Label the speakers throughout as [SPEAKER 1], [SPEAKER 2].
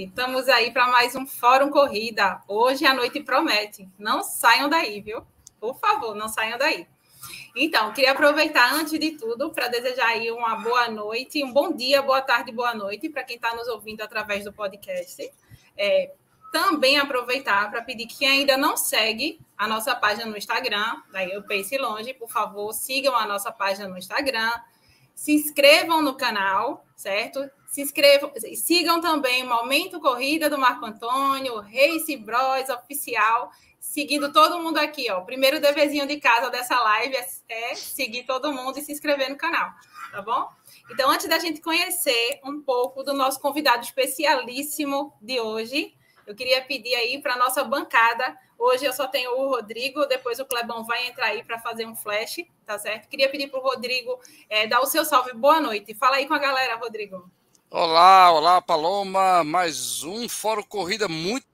[SPEAKER 1] noite. Estamos aí para mais um Fórum Corrida. Hoje a noite promete. Não saiam daí, viu? Por favor, não saiam daí. Então, queria aproveitar, antes de tudo, para desejar aí uma boa noite, um bom dia, boa tarde, boa noite para quem está nos ouvindo através do podcast. É, também aproveitar para pedir que ainda não segue a nossa página no Instagram, daí eu pense longe, por favor, sigam a nossa página no Instagram, se inscrevam no canal, certo? Se inscrevam, sigam também o Momento Corrida do Marco Antônio, Race Bros Oficial, seguindo todo mundo aqui, ó. O primeiro deverzinho de casa dessa live é, é seguir todo mundo e se inscrever no canal, tá bom? Então, antes da gente conhecer um pouco do nosso convidado especialíssimo de hoje, eu queria pedir aí para a nossa bancada. Hoje eu só tenho o Rodrigo, depois o Clebão vai entrar aí para fazer um flash, tá certo? Queria pedir para o Rodrigo é, dar o seu salve. Boa noite. Fala aí com a galera, Rodrigo.
[SPEAKER 2] Olá, olá, Paloma. Mais um Fórum Corrida muito.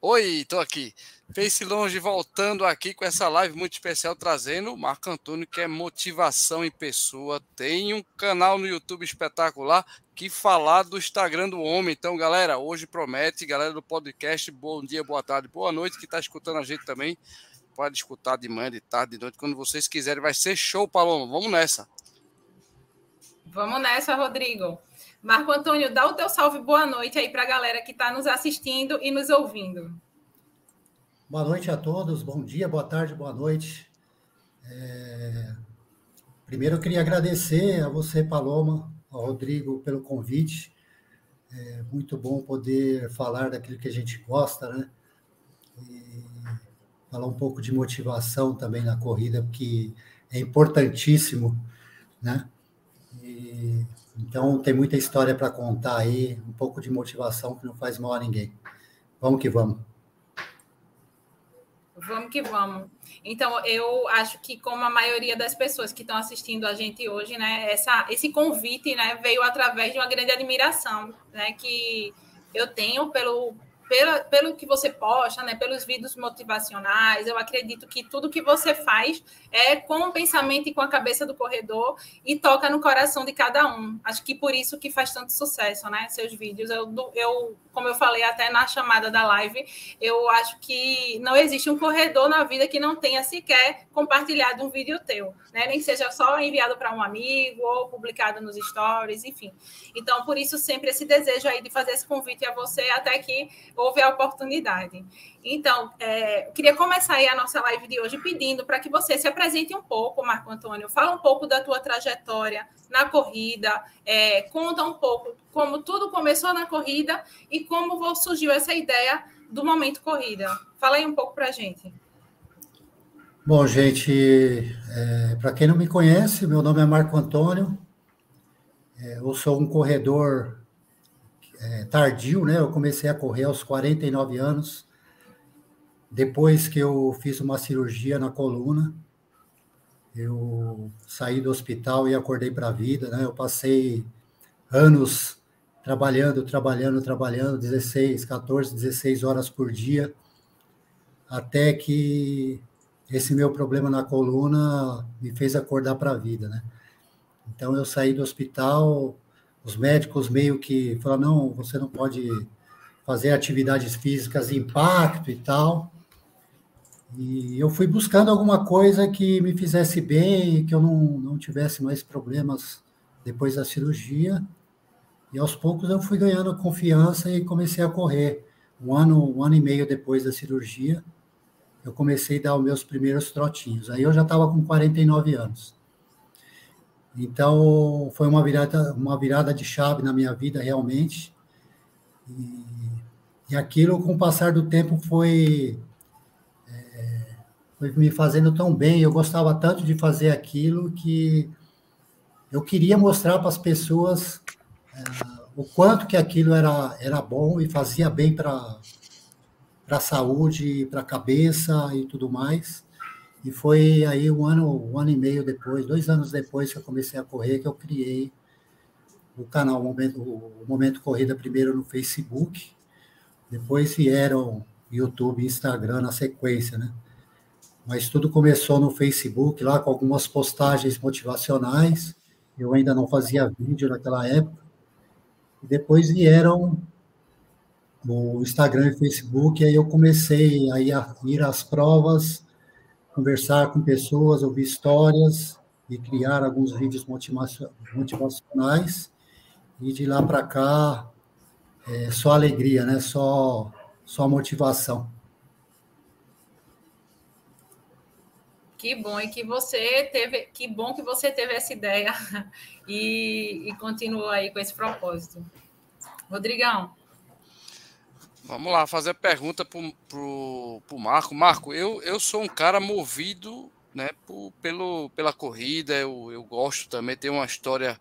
[SPEAKER 2] Oi, estou aqui. Face Longe voltando aqui com essa live muito especial, trazendo o Marco Antônio, que é motivação em pessoa. Tem um canal no YouTube espetacular que falar do Instagram do homem. Então, galera, hoje promete, galera do podcast, bom dia, boa tarde, boa noite, que está escutando a gente também. Pode escutar de manhã, de tarde, de noite, quando vocês quiserem. Vai ser show, Paloma. Vamos nessa.
[SPEAKER 1] Vamos nessa, Rodrigo. Marco Antônio, dá o teu salve boa noite aí para a galera que está nos assistindo e nos ouvindo.
[SPEAKER 3] Boa noite a todos, bom dia, boa tarde, boa noite. É... Primeiro eu queria agradecer a você, Paloma, ao Rodrigo, pelo convite. É muito bom poder falar daquilo que a gente gosta, né? E falar um pouco de motivação também na corrida, porque é importantíssimo, né? Então tem muita história para contar aí, um pouco de motivação que não faz mal a ninguém. Vamos que vamos.
[SPEAKER 1] Vamos que vamos. Então, eu acho que, como a maioria das pessoas que estão assistindo a gente hoje, né, essa, esse convite né, veio através de uma grande admiração né, que eu tenho pelo, pela, pelo que você posta, né, pelos vídeos motivacionais, eu acredito que tudo que você faz é com o pensamento e com a cabeça do corredor e toca no coração de cada um. Acho que por isso que faz tanto sucesso, né? Seus vídeos. Eu, eu como eu falei até na chamada da live, eu acho que não existe um corredor na vida que não tenha sequer compartilhado um vídeo teu, né? Nem seja só enviado para um amigo ou publicado nos stories, enfim. Então, por isso sempre esse desejo aí de fazer esse convite a você até que houve a oportunidade. Então, é, queria começar aí a nossa live de hoje pedindo para que você se apresente um pouco, Marco Antônio, fala um pouco da tua trajetória na corrida, é, conta um pouco como tudo começou na corrida e como surgiu essa ideia do momento corrida. Fala aí um pouco para a gente.
[SPEAKER 3] Bom, gente, é, para quem não me conhece, meu nome é Marco Antônio, é, eu sou um corredor é, tardio, né? Eu comecei a correr aos 49 anos, depois que eu fiz uma cirurgia na coluna. Eu saí do hospital e acordei para a vida, né? Eu passei anos trabalhando, trabalhando, trabalhando, 16, 14, 16 horas por dia, até que esse meu problema na coluna me fez acordar para a vida, né? Então eu saí do hospital, os médicos meio que falaram, não, você não pode fazer atividades físicas impacto e tal. E eu fui buscando alguma coisa que me fizesse bem, que eu não, não tivesse mais problemas depois da cirurgia. E aos poucos eu fui ganhando confiança e comecei a correr. Um ano, um ano e meio depois da cirurgia, eu comecei a dar os meus primeiros trotinhos. Aí eu já estava com 49 anos. Então, foi uma virada, uma virada de chave na minha vida, realmente. E, e aquilo, com o passar do tempo, foi, foi me fazendo tão bem. Eu gostava tanto de fazer aquilo que eu queria mostrar para as pessoas é, o quanto que aquilo era, era bom e fazia bem para a saúde, para a cabeça e tudo mais. E foi aí um ano, um ano e meio depois, dois anos depois que eu comecei a correr, que eu criei o canal Momento, o Momento Corrida primeiro no Facebook, depois vieram YouTube e Instagram na sequência, né? Mas tudo começou no Facebook, lá com algumas postagens motivacionais. Eu ainda não fazia vídeo naquela época. depois vieram o Instagram e Facebook, aí eu comecei a ir, a ir às provas, conversar com pessoas, ouvir histórias e criar alguns vídeos motivacionais. E de lá para cá, é só alegria, né? Só, só motivação.
[SPEAKER 1] Que bom e que você teve, que bom que você teve essa ideia e, e continuou aí com esse propósito. Rodrigão.
[SPEAKER 2] Vamos lá, fazer a pergunta para o Marco. Marco, eu, eu sou um cara movido né, por, pelo, pela corrida, eu, eu gosto também, tem uma história.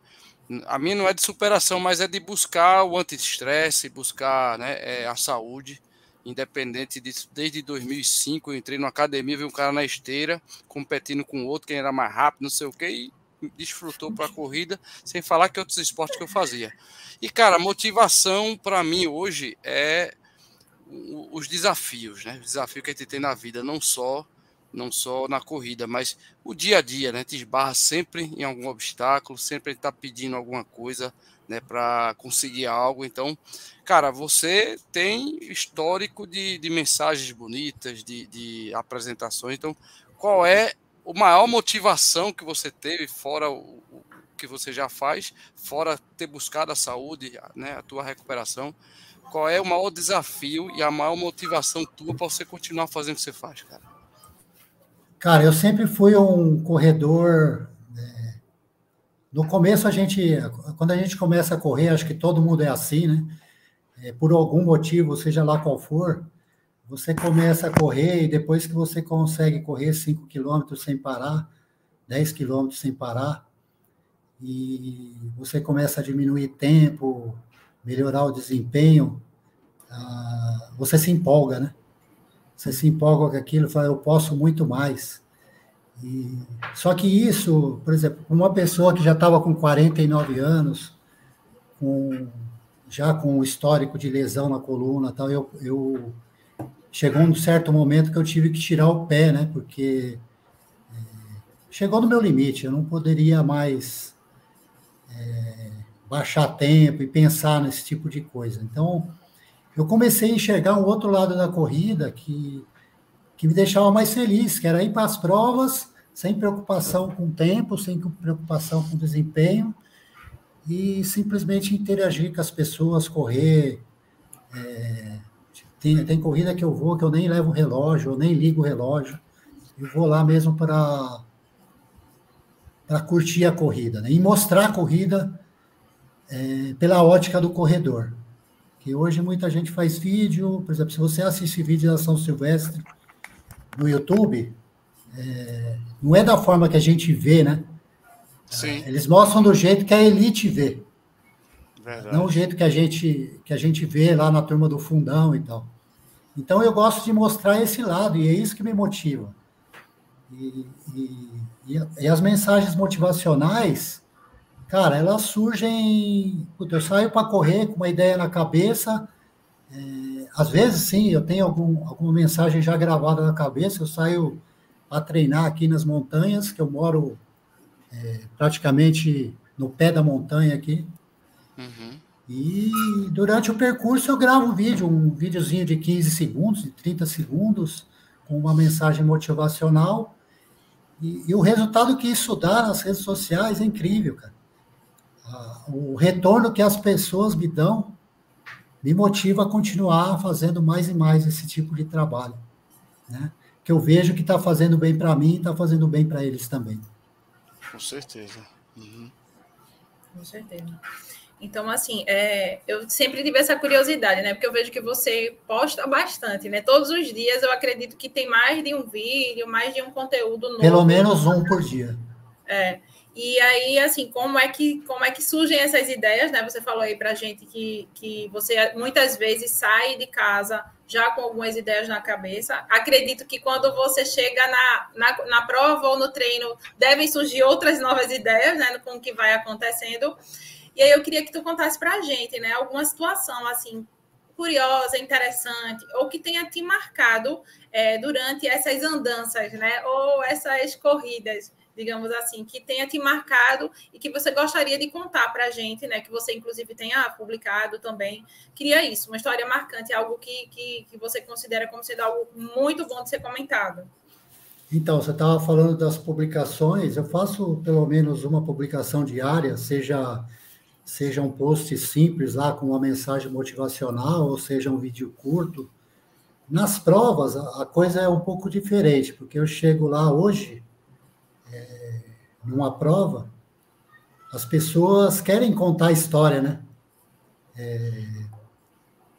[SPEAKER 2] A minha não é de superação, mas é de buscar o anti-estresse, buscar né, é, a saúde independente disso, desde 2005 eu entrei numa academia, vi um cara na esteira, competindo com outro, quem era mais rápido, não sei o que, e desfrutou para a corrida, sem falar que outros esportes que eu fazia. E, cara, a motivação para mim hoje é os desafios, né? O desafio que a gente tem na vida, não só não só na corrida, mas o dia a dia, né? Te esbarra sempre em algum obstáculo, sempre está pedindo alguma coisa, né, para conseguir algo. Então, cara, você tem histórico de, de mensagens bonitas, de, de apresentações. Então, qual é a maior motivação que você teve, fora o, o que você já faz, fora ter buscado a saúde, né, a tua recuperação? Qual é o maior desafio e a maior motivação tua para você continuar fazendo o que você faz, cara?
[SPEAKER 3] Cara, eu sempre fui um corredor no começo, a gente, quando a gente começa a correr, acho que todo mundo é assim, né? É, por algum motivo, seja lá qual for, você começa a correr e depois que você consegue correr 5 quilômetros sem parar, 10 quilômetros sem parar, e você começa a diminuir tempo, melhorar o desempenho, ah, você se empolga, né? Você se empolga com aquilo, fala, eu posso muito mais. E, só que isso, por exemplo, uma pessoa que já estava com 49 anos, com, já com um histórico de lesão na coluna, tal, eu, eu chegou um certo momento que eu tive que tirar o pé, né? Porque é, chegou no meu limite, eu não poderia mais é, baixar tempo e pensar nesse tipo de coisa. Então, eu comecei a enxergar um outro lado da corrida que que me deixava mais feliz, que era ir para as provas sem preocupação com o tempo, sem preocupação com o desempenho, e simplesmente interagir com as pessoas, correr. É, tem, tem corrida que eu vou que eu nem levo relógio, eu nem ligo o relógio, eu vou lá mesmo para para curtir a corrida, né? e mostrar a corrida é, pela ótica do corredor. Que hoje muita gente faz vídeo, por exemplo, se você assiste vídeo da São Silvestre, no YouTube, é, não é da forma que a gente vê, né? Sim. Eles mostram do jeito que a elite vê. Verdade. Não o jeito que a gente que a gente vê lá na turma do fundão e tal. Então eu gosto de mostrar esse lado e é isso que me motiva. E, e, e as mensagens motivacionais, cara, elas surgem. Eu saio para correr com uma ideia na cabeça. É, às vezes, sim, eu tenho algum, alguma mensagem já gravada na cabeça, eu saio a treinar aqui nas montanhas, que eu moro é, praticamente no pé da montanha aqui. Uhum. E durante o percurso eu gravo um vídeo, um videozinho de 15 segundos, de 30 segundos, com uma mensagem motivacional. E, e o resultado que isso dá nas redes sociais é incrível, cara. o retorno que as pessoas me dão me motiva a continuar fazendo mais e mais esse tipo de trabalho, né? Que eu vejo que está fazendo bem para mim e está fazendo bem para eles também.
[SPEAKER 2] Com certeza. Uhum.
[SPEAKER 1] Com certeza. Então, assim, é, eu sempre tive essa curiosidade, né? Porque eu vejo que você posta bastante, né? Todos os dias eu acredito que tem mais de um vídeo, mais de um conteúdo novo.
[SPEAKER 3] Pelo menos um por dia.
[SPEAKER 1] É. E aí, assim, como é que como é que surgem essas ideias, né? Você falou aí para gente que, que você muitas vezes sai de casa já com algumas ideias na cabeça. Acredito que quando você chega na, na, na prova ou no treino, devem surgir outras novas ideias, né? Com o que vai acontecendo. E aí eu queria que tu contasse para a gente, né? Alguma situação, assim, curiosa, interessante, ou que tenha te marcado é, durante essas andanças, né? Ou essas corridas digamos assim, que tenha te marcado e que você gostaria de contar para a gente, né? Que você, inclusive, tenha publicado também. Queria isso, uma história marcante, algo que, que, que você considera como sendo algo muito bom de ser comentado.
[SPEAKER 3] Então, você estava falando das publicações, eu faço pelo menos uma publicação diária, seja, seja um post simples lá com uma mensagem motivacional, ou seja um vídeo curto. Nas provas, a coisa é um pouco diferente, porque eu chego lá hoje, numa prova, as pessoas querem contar a história, né? É,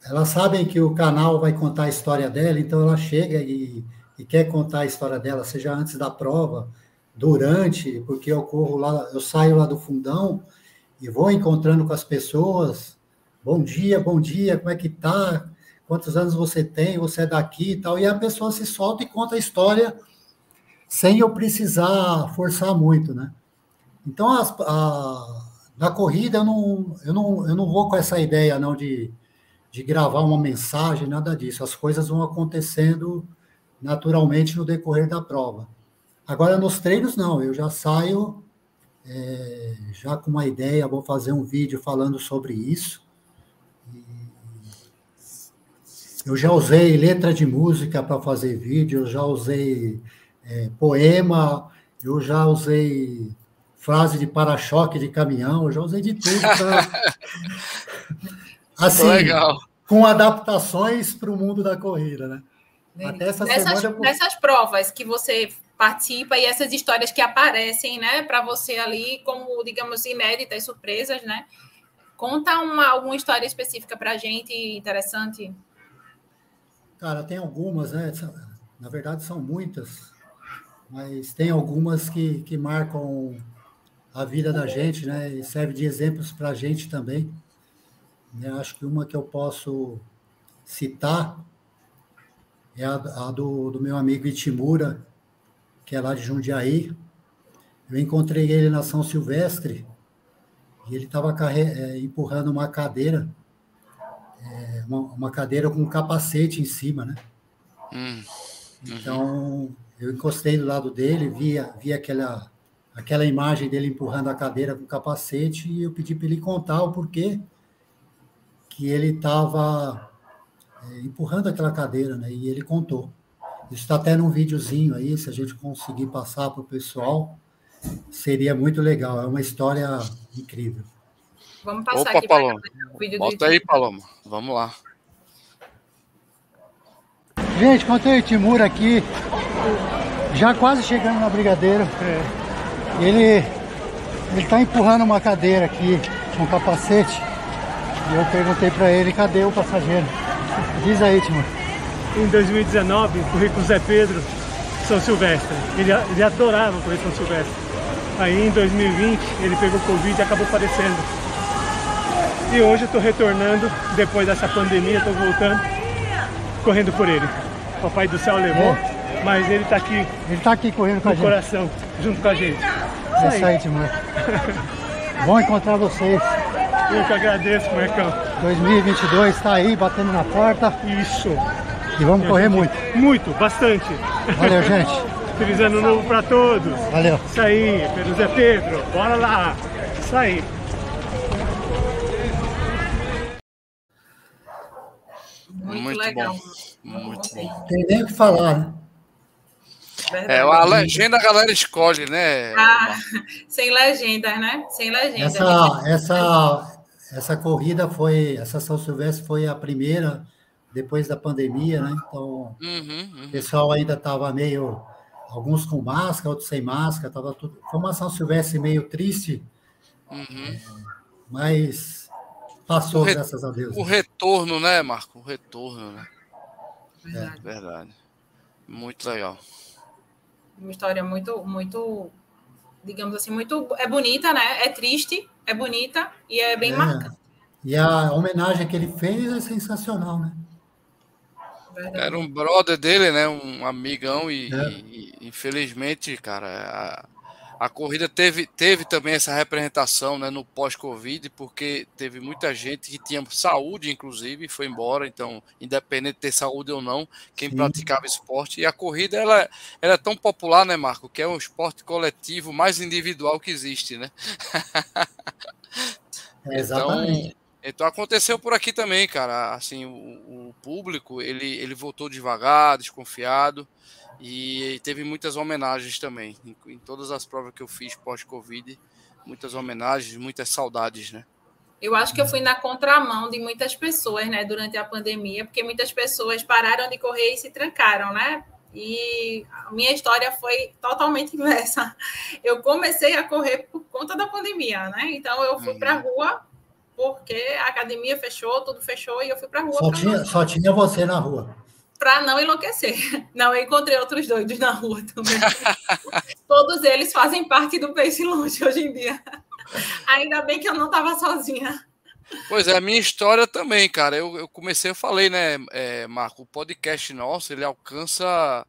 [SPEAKER 3] elas sabem que o canal vai contar a história dela, então ela chega e e quer contar a história dela, seja antes da prova, durante, porque eu corro lá, eu saio lá do fundão e vou encontrando com as pessoas. Bom dia, bom dia, como é que tá? Quantos anos você tem? Você é daqui e tal. E a pessoa se solta e conta a história sem eu precisar forçar muito, né? Então, as, a, na corrida, eu não, eu, não, eu não vou com essa ideia, não, de, de gravar uma mensagem, nada disso. As coisas vão acontecendo naturalmente no decorrer da prova. Agora, nos treinos, não, eu já saio é, já com uma ideia, vou fazer um vídeo falando sobre isso. Eu já usei letra de música para fazer vídeo, eu já usei é, poema, eu já usei frase de para-choque de caminhão, eu já usei de tudo. Pra... assim, Legal. com adaptações para o mundo da corrida, né?
[SPEAKER 1] Até essa nessas, semana... nessas provas que você participa e essas histórias que aparecem, né, para você ali como, digamos, inéditas, surpresas, né? Conta uma, alguma história específica para a gente, interessante.
[SPEAKER 3] Cara, tem algumas, né? Na verdade, são muitas, mas tem algumas que, que marcam a vida da gente, né? E serve de exemplos para a gente também. Eu acho que uma que eu posso citar é a, a do, do, meu amigo Itimura, que é lá de Jundiaí. Eu encontrei ele na São Silvestre e ele estava é, empurrando uma cadeira, é, uma, uma, cadeira com um capacete em cima, né? Hum, uhum. Então, eu encostei do lado dele, vi, vi aquela, aquela imagem dele empurrando a cadeira com capacete e eu pedi para ele contar o porquê que ele estava é, empurrando aquela cadeira, né? E ele contou. Isso está até num videozinho aí, se a gente conseguir passar para o pessoal, seria muito legal. É uma história incrível.
[SPEAKER 2] Vamos passar Opa, aqui Paloma. o vídeo Bota aí, Paloma. Vamos lá.
[SPEAKER 3] Gente, contei o Timur aqui, já quase chegando na Brigadeiro. É. Ele ele está empurrando uma cadeira aqui com um capacete. E eu perguntei para ele, cadê o passageiro? Diz aí, Timor.
[SPEAKER 4] Em 2019, corri com o Zé Pedro São Silvestre. Ele, ele adorava correr São Silvestre. Aí em 2020 ele pegou Covid e acabou falecendo. E hoje eu estou retornando, depois dessa pandemia, estou voltando, correndo por ele. O Papai do Céu levou, é. Mas ele está aqui.
[SPEAKER 3] Ele está aqui correndo com a gente.
[SPEAKER 4] coração, junto com a gente.
[SPEAKER 3] É isso aí, Timor. Bom encontrar vocês.
[SPEAKER 4] Eu que agradeço, Marcão.
[SPEAKER 3] 2022 está aí, batendo na porta.
[SPEAKER 4] Isso.
[SPEAKER 3] E vamos correr muito.
[SPEAKER 4] Muito, bastante.
[SPEAKER 3] Valeu, gente.
[SPEAKER 4] Feliz ano novo para todos.
[SPEAKER 3] Valeu.
[SPEAKER 4] Isso aí, Pedro Zé Pedro. Bora lá. Isso aí.
[SPEAKER 2] Muito, muito legal. Bom. Muito bom.
[SPEAKER 3] Tem nem o que falar, né?
[SPEAKER 2] Verdade. É, a legenda a galera escolhe, né?
[SPEAKER 1] Ah, sem legenda, né? Sem legenda.
[SPEAKER 3] Essa, essa, essa corrida foi, essa São Silvestre foi a primeira depois da pandemia, né? Então, uhum, uhum. o pessoal ainda estava meio, alguns com máscara, outros sem máscara, tava tudo. Foi uma São Silvestre meio triste, uhum. é, mas passou, re, graças a Deus.
[SPEAKER 2] O né? retorno, né, Marco? O retorno, né? Verdade. É. Verdade. Muito legal
[SPEAKER 1] uma história muito, muito, digamos assim, muito. É bonita, né? É triste, é bonita e é bem é. marcante.
[SPEAKER 3] E a homenagem que ele fez é sensacional, né?
[SPEAKER 2] Verdade. Era um brother dele, né? Um amigão, e, é. e infelizmente, cara, a, a corrida teve, teve também essa representação né, no pós-Covid, porque teve muita gente que tinha saúde, inclusive, e foi embora. Então, independente de ter saúde ou não, quem Sim. praticava esporte. E a corrida ela, ela é tão popular, né, Marco? Que é um esporte coletivo mais individual que existe, né?
[SPEAKER 3] É, exatamente.
[SPEAKER 2] Então, então aconteceu por aqui também, cara. Assim, o, o público ele, ele voltou devagar, desconfiado. E teve muitas homenagens também. Em, em todas as provas que eu fiz pós-Covid, muitas homenagens, muitas saudades, né?
[SPEAKER 1] Eu acho que eu fui na contramão de muitas pessoas, né, durante a pandemia, porque muitas pessoas pararam de correr e se trancaram, né? E a minha história foi totalmente inversa. Eu comecei a correr por conta da pandemia, né? Então eu fui uhum. para a rua porque a academia fechou, tudo fechou e eu fui para a rua.
[SPEAKER 3] Só tinha, só tinha você na rua
[SPEAKER 1] para não enlouquecer. Não, encontrei outros doidos na rua também. Todos eles fazem parte do Pace Longe hoje em dia. Ainda bem que eu não estava sozinha.
[SPEAKER 2] Pois é, a minha história também, cara. Eu, eu comecei, eu falei, né, é, Marco, o podcast nosso, ele alcança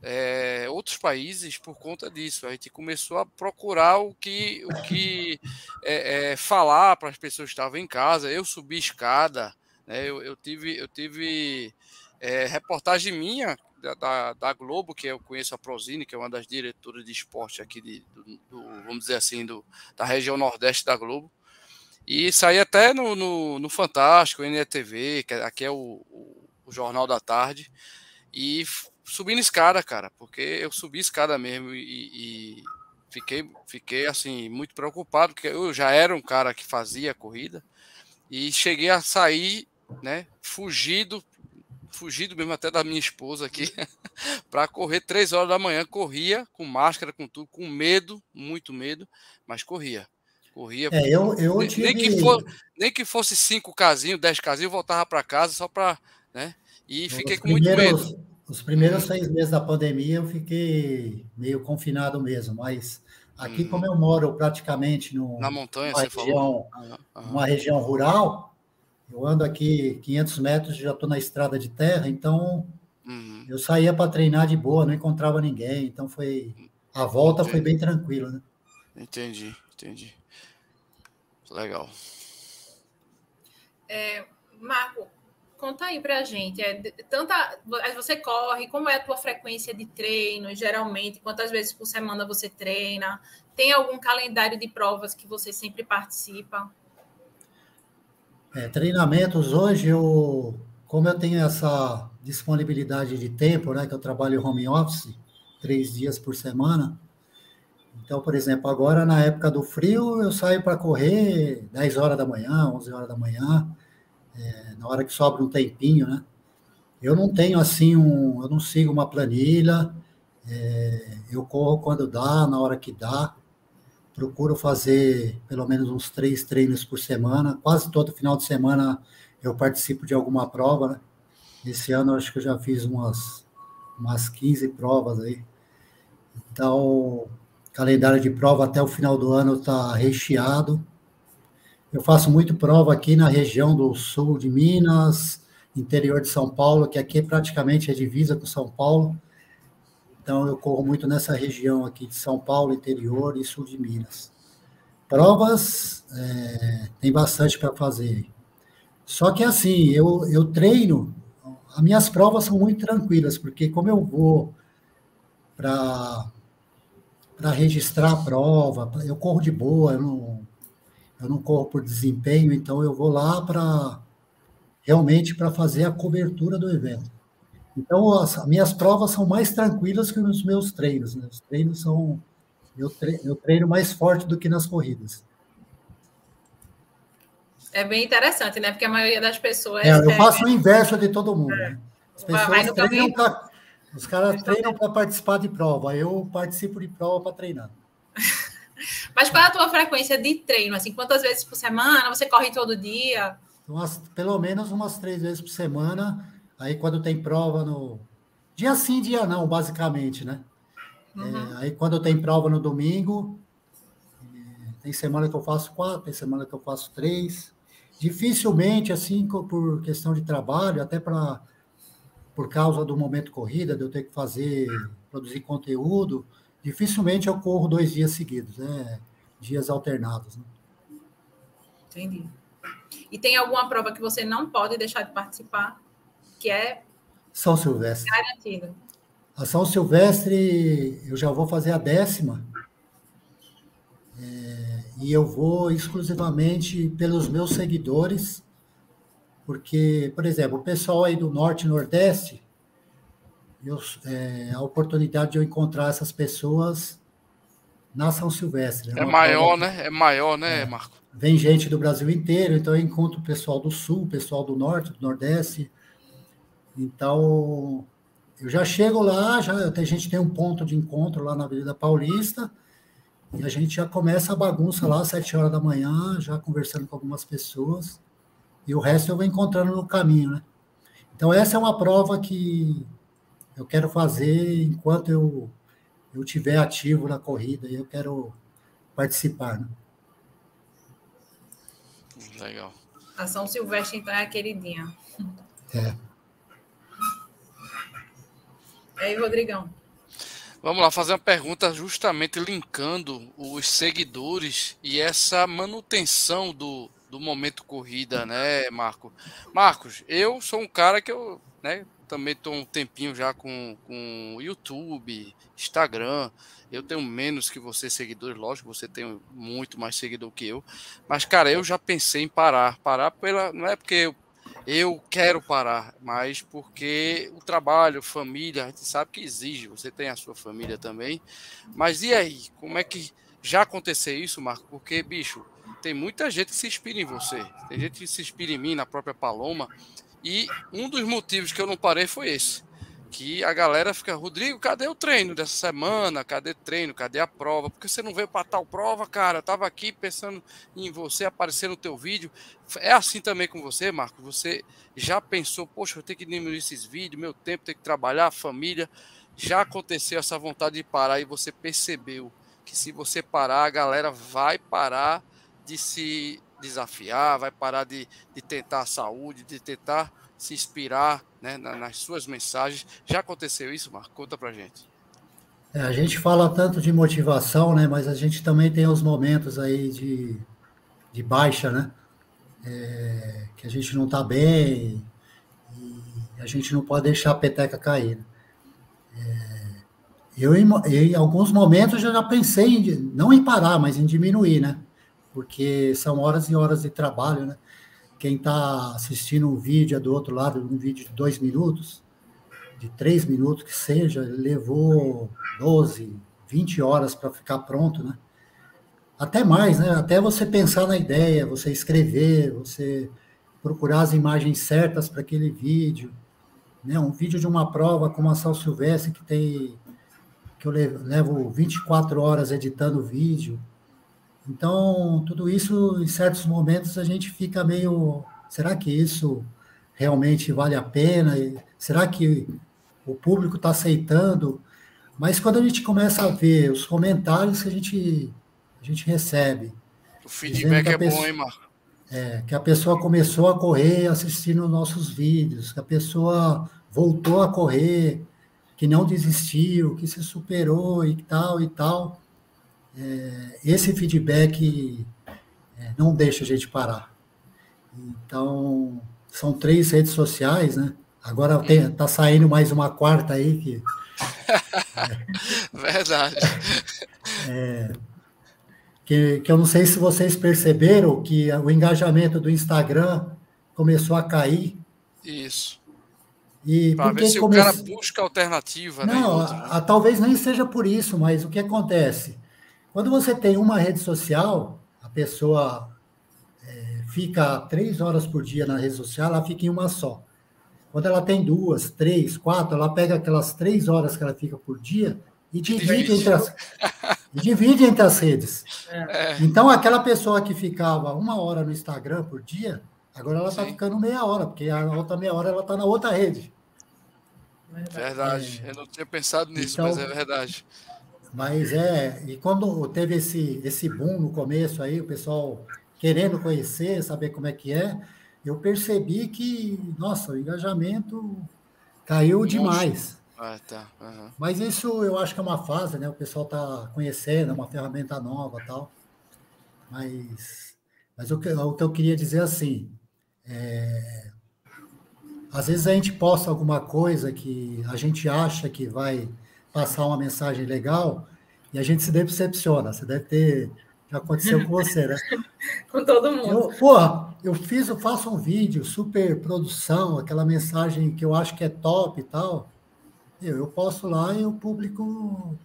[SPEAKER 2] é, outros países por conta disso. A gente começou a procurar o que, o que é, é falar para as pessoas que estavam em casa. Eu subi escada, né, eu, eu tive, eu tive é, reportagem minha da, da, Globo, que eu conheço a Prozine, que é uma das diretoras de esporte aqui, de, do, do, vamos dizer assim, do, da região nordeste da Globo. E saí até no, no, no Fantástico, NETV, que aqui é o, o, o, Jornal da Tarde, e subindo escada, cara, porque eu subi escada mesmo e, e fiquei, fiquei assim, muito preocupado, porque eu já era um cara que fazia corrida, e cheguei a sair, né, fugido fugido mesmo até da minha esposa aqui, para correr três horas da manhã. Corria com máscara, com tudo, com medo, muito medo, mas corria. Corria.
[SPEAKER 3] É, eu, eu
[SPEAKER 2] nem,
[SPEAKER 3] tive...
[SPEAKER 2] nem, que for, nem que fosse cinco casinhos, dez casinhos, voltava para casa só para. Né? E fiquei os com muito medo.
[SPEAKER 3] Os primeiros seis meses da pandemia eu fiquei meio confinado mesmo, mas aqui, como eu moro praticamente no,
[SPEAKER 2] na montanha,
[SPEAKER 3] numa, região, uma região rural, eu ando aqui 500 metros, já estou na estrada de terra, então uhum. eu saía para treinar de boa, não encontrava ninguém, então foi a volta entendi. foi bem tranquila, né?
[SPEAKER 2] Entendi, entendi. Legal.
[SPEAKER 1] É, Marco, conta aí para a gente. É, tanta, você corre, como é a tua frequência de treino, geralmente? Quantas vezes por semana você treina? Tem algum calendário de provas que você sempre participa?
[SPEAKER 3] É, treinamentos hoje, eu, como eu tenho essa disponibilidade de tempo, né, que eu trabalho home office, três dias por semana. Então, por exemplo, agora na época do frio, eu saio para correr 10 horas da manhã, 11 horas da manhã, é, na hora que sobra um tempinho, né? Eu não tenho assim um, eu não sigo uma planilha, é, eu corro quando dá, na hora que dá procuro fazer pelo menos uns três treinos por semana. Quase todo final de semana eu participo de alguma prova. Né? Esse ano acho que eu já fiz umas, umas 15 provas aí. Então, calendário de prova até o final do ano está recheado. Eu faço muito prova aqui na região do sul de Minas, interior de São Paulo, que aqui praticamente é divisa com São Paulo. Então, eu corro muito nessa região aqui de São Paulo, interior e sul de Minas. Provas, é, tem bastante para fazer. Só que, assim, eu, eu treino, as minhas provas são muito tranquilas, porque como eu vou para registrar a prova, eu corro de boa, eu não, eu não corro por desempenho, então eu vou lá para realmente para fazer a cobertura do evento. Então, as minhas provas são mais tranquilas que os meus treinos. Né? Os treinos são. Eu treino, eu treino mais forte do que nas corridas.
[SPEAKER 1] É bem interessante, né? Porque a maioria das pessoas.
[SPEAKER 3] É, eu é faço o inverso de todo mundo. É. Né? As pessoas treinam Os caras treinam para participar de prova. Eu participo de prova para treinar.
[SPEAKER 1] Mas qual é a tua frequência de treino? Assim, quantas vezes por semana? Você corre todo dia?
[SPEAKER 3] Umas, pelo menos umas três vezes por semana Aí quando tem prova no. Dia sim, dia não, basicamente, né? É, uhum. É, aí quando tem prova no domingo, é, tem semana que eu faço quatro, tem semana que eu faço três. Dificilmente, assim, por questão de trabalho, até para por causa do momento corrida, de eu ter que fazer, produzir conteúdo, dificilmente eu corro dois dias seguidos, né? Dias alternados. Né?
[SPEAKER 1] Entendi. E tem alguma prova que você não pode deixar de participar, que é
[SPEAKER 3] São Silvestre.
[SPEAKER 1] Garantido.
[SPEAKER 3] A São Silvestre, eu já vou fazer a décima. É, e eu vou exclusivamente pelos meus seguidores, porque, por exemplo, o pessoal aí do Norte e Nordeste, eu, é, a oportunidade de eu encontrar essas pessoas na São Silvestre.
[SPEAKER 2] É, é maior, né? É maior, né, é. Marco?
[SPEAKER 3] Vem gente do Brasil inteiro, então eu encontro o pessoal do Sul, pessoal do Norte, do Nordeste. Então, eu já chego lá, já a gente tem um ponto de encontro lá na Avenida Paulista, e a gente já começa a bagunça lá às sete horas da manhã, já conversando com algumas pessoas, e o resto eu vou encontrando no caminho, né? Então, essa é uma prova que eu quero fazer enquanto eu, eu tiver ativo na corrida, e eu quero participar, né?
[SPEAKER 2] Legal.
[SPEAKER 1] A São Silvestre, então, é a queridinha.
[SPEAKER 3] É.
[SPEAKER 1] Aí, Rodrigão?
[SPEAKER 2] Vamos lá, fazer uma pergunta justamente linkando os seguidores e essa manutenção do, do momento corrida, né, Marco? Marcos, eu sou um cara que eu né, também estou um tempinho já com, com YouTube, Instagram. Eu tenho menos que você seguidores, lógico, você tem muito mais seguidor que eu. Mas, cara, eu já pensei em parar. Parar pela. Não é porque eu, eu quero parar, mas porque o trabalho, família, a gente sabe que exige, você tem a sua família também. Mas e aí? Como é que já aconteceu isso, Marco? Porque, bicho, tem muita gente que se inspira em você. Tem gente que se inspira em mim, na própria Paloma. E um dos motivos que eu não parei foi esse. Que a galera fica, Rodrigo, cadê o treino dessa semana? Cadê treino? Cadê a prova? Porque você não veio para tal prova, cara? Eu tava aqui pensando em você aparecer no teu vídeo. É assim também com você, Marco? Você já pensou, poxa, eu tenho que diminuir esses vídeos, meu tempo, tem que trabalhar, família. Já aconteceu essa vontade de parar e você percebeu que se você parar, a galera vai parar de se desafiar, vai parar de, de tentar a saúde, de tentar se inspirar né, nas suas mensagens. Já aconteceu isso, Marco? Conta pra gente.
[SPEAKER 3] É, a gente fala tanto de motivação, né? Mas a gente também tem os momentos aí de, de baixa, né? É, que a gente não está bem e a gente não pode deixar a peteca cair. Né? É, eu, em, em, alguns momentos, já pensei em, não em parar, mas em diminuir, né? porque são horas e horas de trabalho, né? Quem está assistindo um vídeo é do outro lado, um vídeo de dois minutos, de três minutos que seja, levou 12, 20 horas para ficar pronto, né? Até mais, né? Até você pensar na ideia, você escrever, você procurar as imagens certas para aquele vídeo. Né? Um vídeo de uma prova como a Sal Silvestre, que tem que eu levo 24 horas editando o vídeo. Então, tudo isso, em certos momentos, a gente fica meio. Será que isso realmente vale a pena? Será que o público está aceitando? Mas quando a gente começa a ver os comentários que a gente, a gente recebe.
[SPEAKER 2] O feedback é pessoa, bom, hein, Marco?
[SPEAKER 3] É, que a pessoa começou a correr assistindo nossos vídeos, que a pessoa voltou a correr, que não desistiu, que se superou e tal e tal é, esse feedback é, não deixa a gente parar. Então, são três redes sociais, né? Agora está saindo mais uma quarta aí que.
[SPEAKER 2] Verdade.
[SPEAKER 3] É, que, que eu não sei se vocês perceberam que o engajamento do Instagram começou a cair.
[SPEAKER 2] Isso.
[SPEAKER 3] E
[SPEAKER 2] Para ver se come... o cara busca alternativa.
[SPEAKER 3] Né, não,
[SPEAKER 2] né,
[SPEAKER 3] a, a, talvez nem seja por isso, mas o que acontece? Quando você tem uma rede social, a pessoa é, fica três horas por dia na rede social, ela fica em uma só. Quando ela tem duas, três, quatro, ela pega aquelas três horas que ela fica por dia e divide, entre as, e divide entre as redes. É. Então, aquela pessoa que ficava uma hora no Instagram por dia, agora ela está ficando meia hora, porque a outra meia hora ela está na outra rede.
[SPEAKER 2] Verdade. É. Eu não tinha pensado nisso, então, mas é verdade.
[SPEAKER 3] Mas é, e quando teve esse, esse boom no começo aí, o pessoal querendo conhecer, saber como é que é, eu percebi que, nossa, o engajamento caiu demais. Ah, tá. Uhum. Mas isso eu acho que é uma fase, né? O pessoal está conhecendo, é uma ferramenta nova tal. Mas, mas o, que, o que eu queria dizer assim, é, às vezes a gente posta alguma coisa que a gente acha que vai passar uma mensagem legal e a gente se decepciona. Você deve ter. Já aconteceu com você, né?
[SPEAKER 1] com todo mundo.
[SPEAKER 3] Eu, porra, eu fiz, eu faço um vídeo, super produção, aquela mensagem que eu acho que é top e tal. Eu, eu posto lá e o público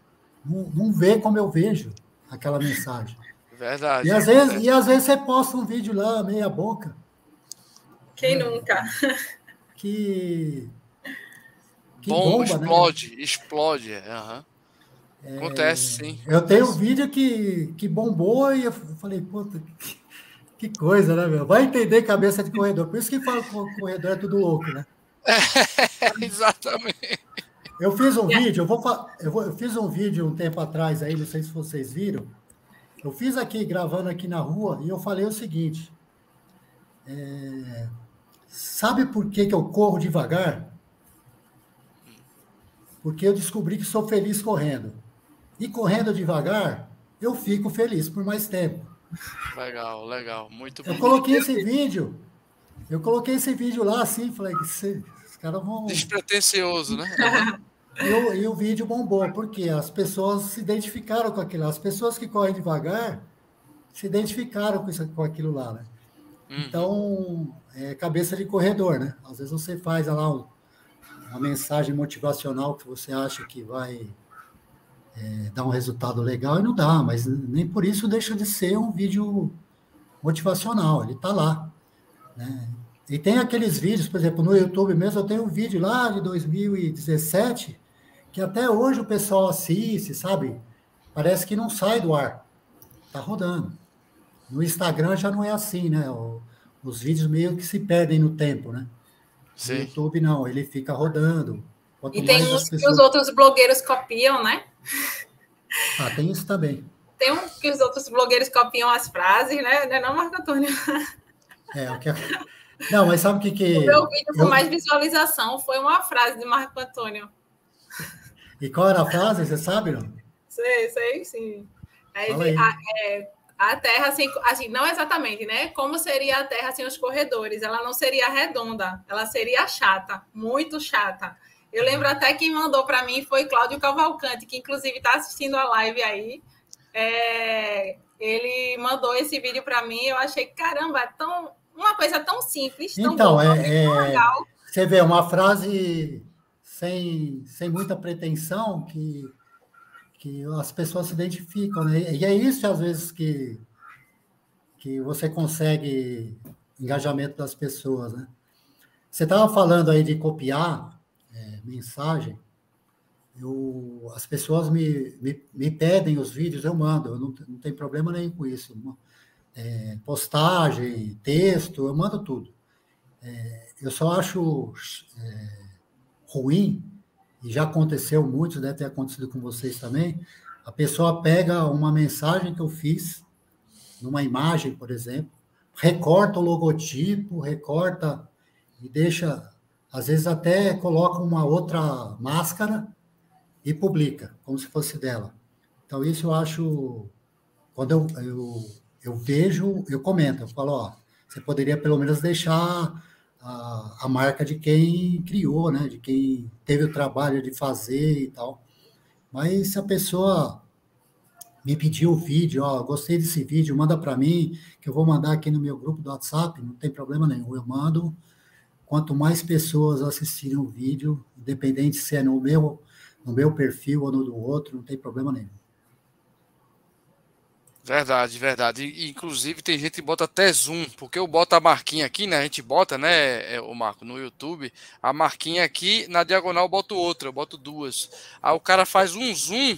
[SPEAKER 3] não, não vê como eu vejo aquela mensagem.
[SPEAKER 2] Verdade.
[SPEAKER 3] E às, vezes, e às vezes você posta um vídeo lá, meia boca.
[SPEAKER 1] Quem é, nunca?
[SPEAKER 3] Que.
[SPEAKER 2] Que Bom, bomba, né? explode, né? explode. Uhum. É, Acontece, sim.
[SPEAKER 3] Eu tenho um vídeo que, que bombou e eu falei, puta, que, que coisa, né, meu? Vai entender cabeça de corredor. Por isso que fala que o corredor é tudo louco, né?
[SPEAKER 2] É, exatamente.
[SPEAKER 3] Eu fiz um vídeo, eu, vou, eu, vou, eu fiz um vídeo um tempo atrás aí, não sei se vocês viram. Eu fiz aqui, gravando aqui na rua, e eu falei o seguinte. É, sabe por que, que eu corro devagar? Porque eu descobri que sou feliz correndo. E correndo devagar, eu fico feliz por mais tempo.
[SPEAKER 2] Legal, legal, muito bom.
[SPEAKER 3] Eu coloquei esse vídeo, eu coloquei esse vídeo lá assim, falei que os caras vão.
[SPEAKER 2] Despretensioso, né?
[SPEAKER 3] E o, e o vídeo bombou, porque as pessoas se identificaram com aquilo. As pessoas que correm devagar se identificaram com, isso, com aquilo lá, né? Uhum. Então, é cabeça de corredor, né? Às vezes você faz lá uma mensagem motivacional que você acha que vai é, dar um resultado legal e não dá, mas nem por isso deixa de ser um vídeo motivacional, ele está lá. Né? E tem aqueles vídeos, por exemplo, no YouTube mesmo, eu tenho um vídeo lá de 2017 que até hoje o pessoal assiste, sabe? Parece que não sai do ar, está rodando. No Instagram já não é assim, né? Os vídeos meio que se perdem no tempo, né? Sim. No YouTube não, ele fica rodando.
[SPEAKER 1] Quanto e tem uns pessoas... que os outros blogueiros copiam, né?
[SPEAKER 3] Ah, tem isso também.
[SPEAKER 1] Tem um que os outros blogueiros copiam as frases, né? Não é não, Marco Antônio?
[SPEAKER 3] É, o que... É- não, mas sabe o que que...
[SPEAKER 1] O meu vídeo com eu... mais visualização foi uma frase de Marco Antônio.
[SPEAKER 3] E qual era a frase, você sabe, não?
[SPEAKER 1] Sei, sei, sim. É, aí. A, é, a Terra, assim, assim, não exatamente, né? Como seria a Terra sem os corredores? Ela não seria redonda, ela seria chata, muito chata. Eu lembro até quem mandou para mim foi Cláudio Cavalcante, que inclusive está assistindo a live aí. É, ele mandou esse vídeo para mim, eu achei, caramba, é tão, uma coisa tão simples, tão
[SPEAKER 3] então, boa, é, é, legal. Você vê, uma frase sem, sem muita pretensão que que as pessoas se identificam, né? E é isso, às vezes, que, que você consegue engajamento das pessoas, né? Você estava falando aí de copiar é, mensagem, eu, as pessoas me, me, me, pedem os vídeos, eu mando, eu não, não tem problema nenhum com isso. É, postagem, texto, eu mando tudo. É, eu só acho é, ruim e já aconteceu muito, deve ter acontecido com vocês também, a pessoa pega uma mensagem que eu fiz, numa imagem, por exemplo, recorta o logotipo, recorta e deixa, às vezes até coloca uma outra máscara e publica, como se fosse dela. Então, isso eu acho, quando eu, eu, eu vejo, eu comento, eu falo, ó, você poderia pelo menos deixar a, a marca de quem criou, né? De quem teve o trabalho de fazer e tal. Mas se a pessoa me pediu o vídeo, ó, gostei desse vídeo, manda para mim, que eu vou mandar aqui no meu grupo do WhatsApp, não tem problema nenhum, eu mando. Quanto mais pessoas assistirem o vídeo, independente se é no meu, no meu perfil ou no do outro, não tem problema nenhum.
[SPEAKER 2] Verdade, verdade. E, inclusive tem gente que bota até zoom, porque eu boto a marquinha aqui, né? A gente bota, né, é, o Marco, no YouTube, a marquinha aqui, na diagonal eu boto outra, eu boto duas. Aí o cara faz um zoom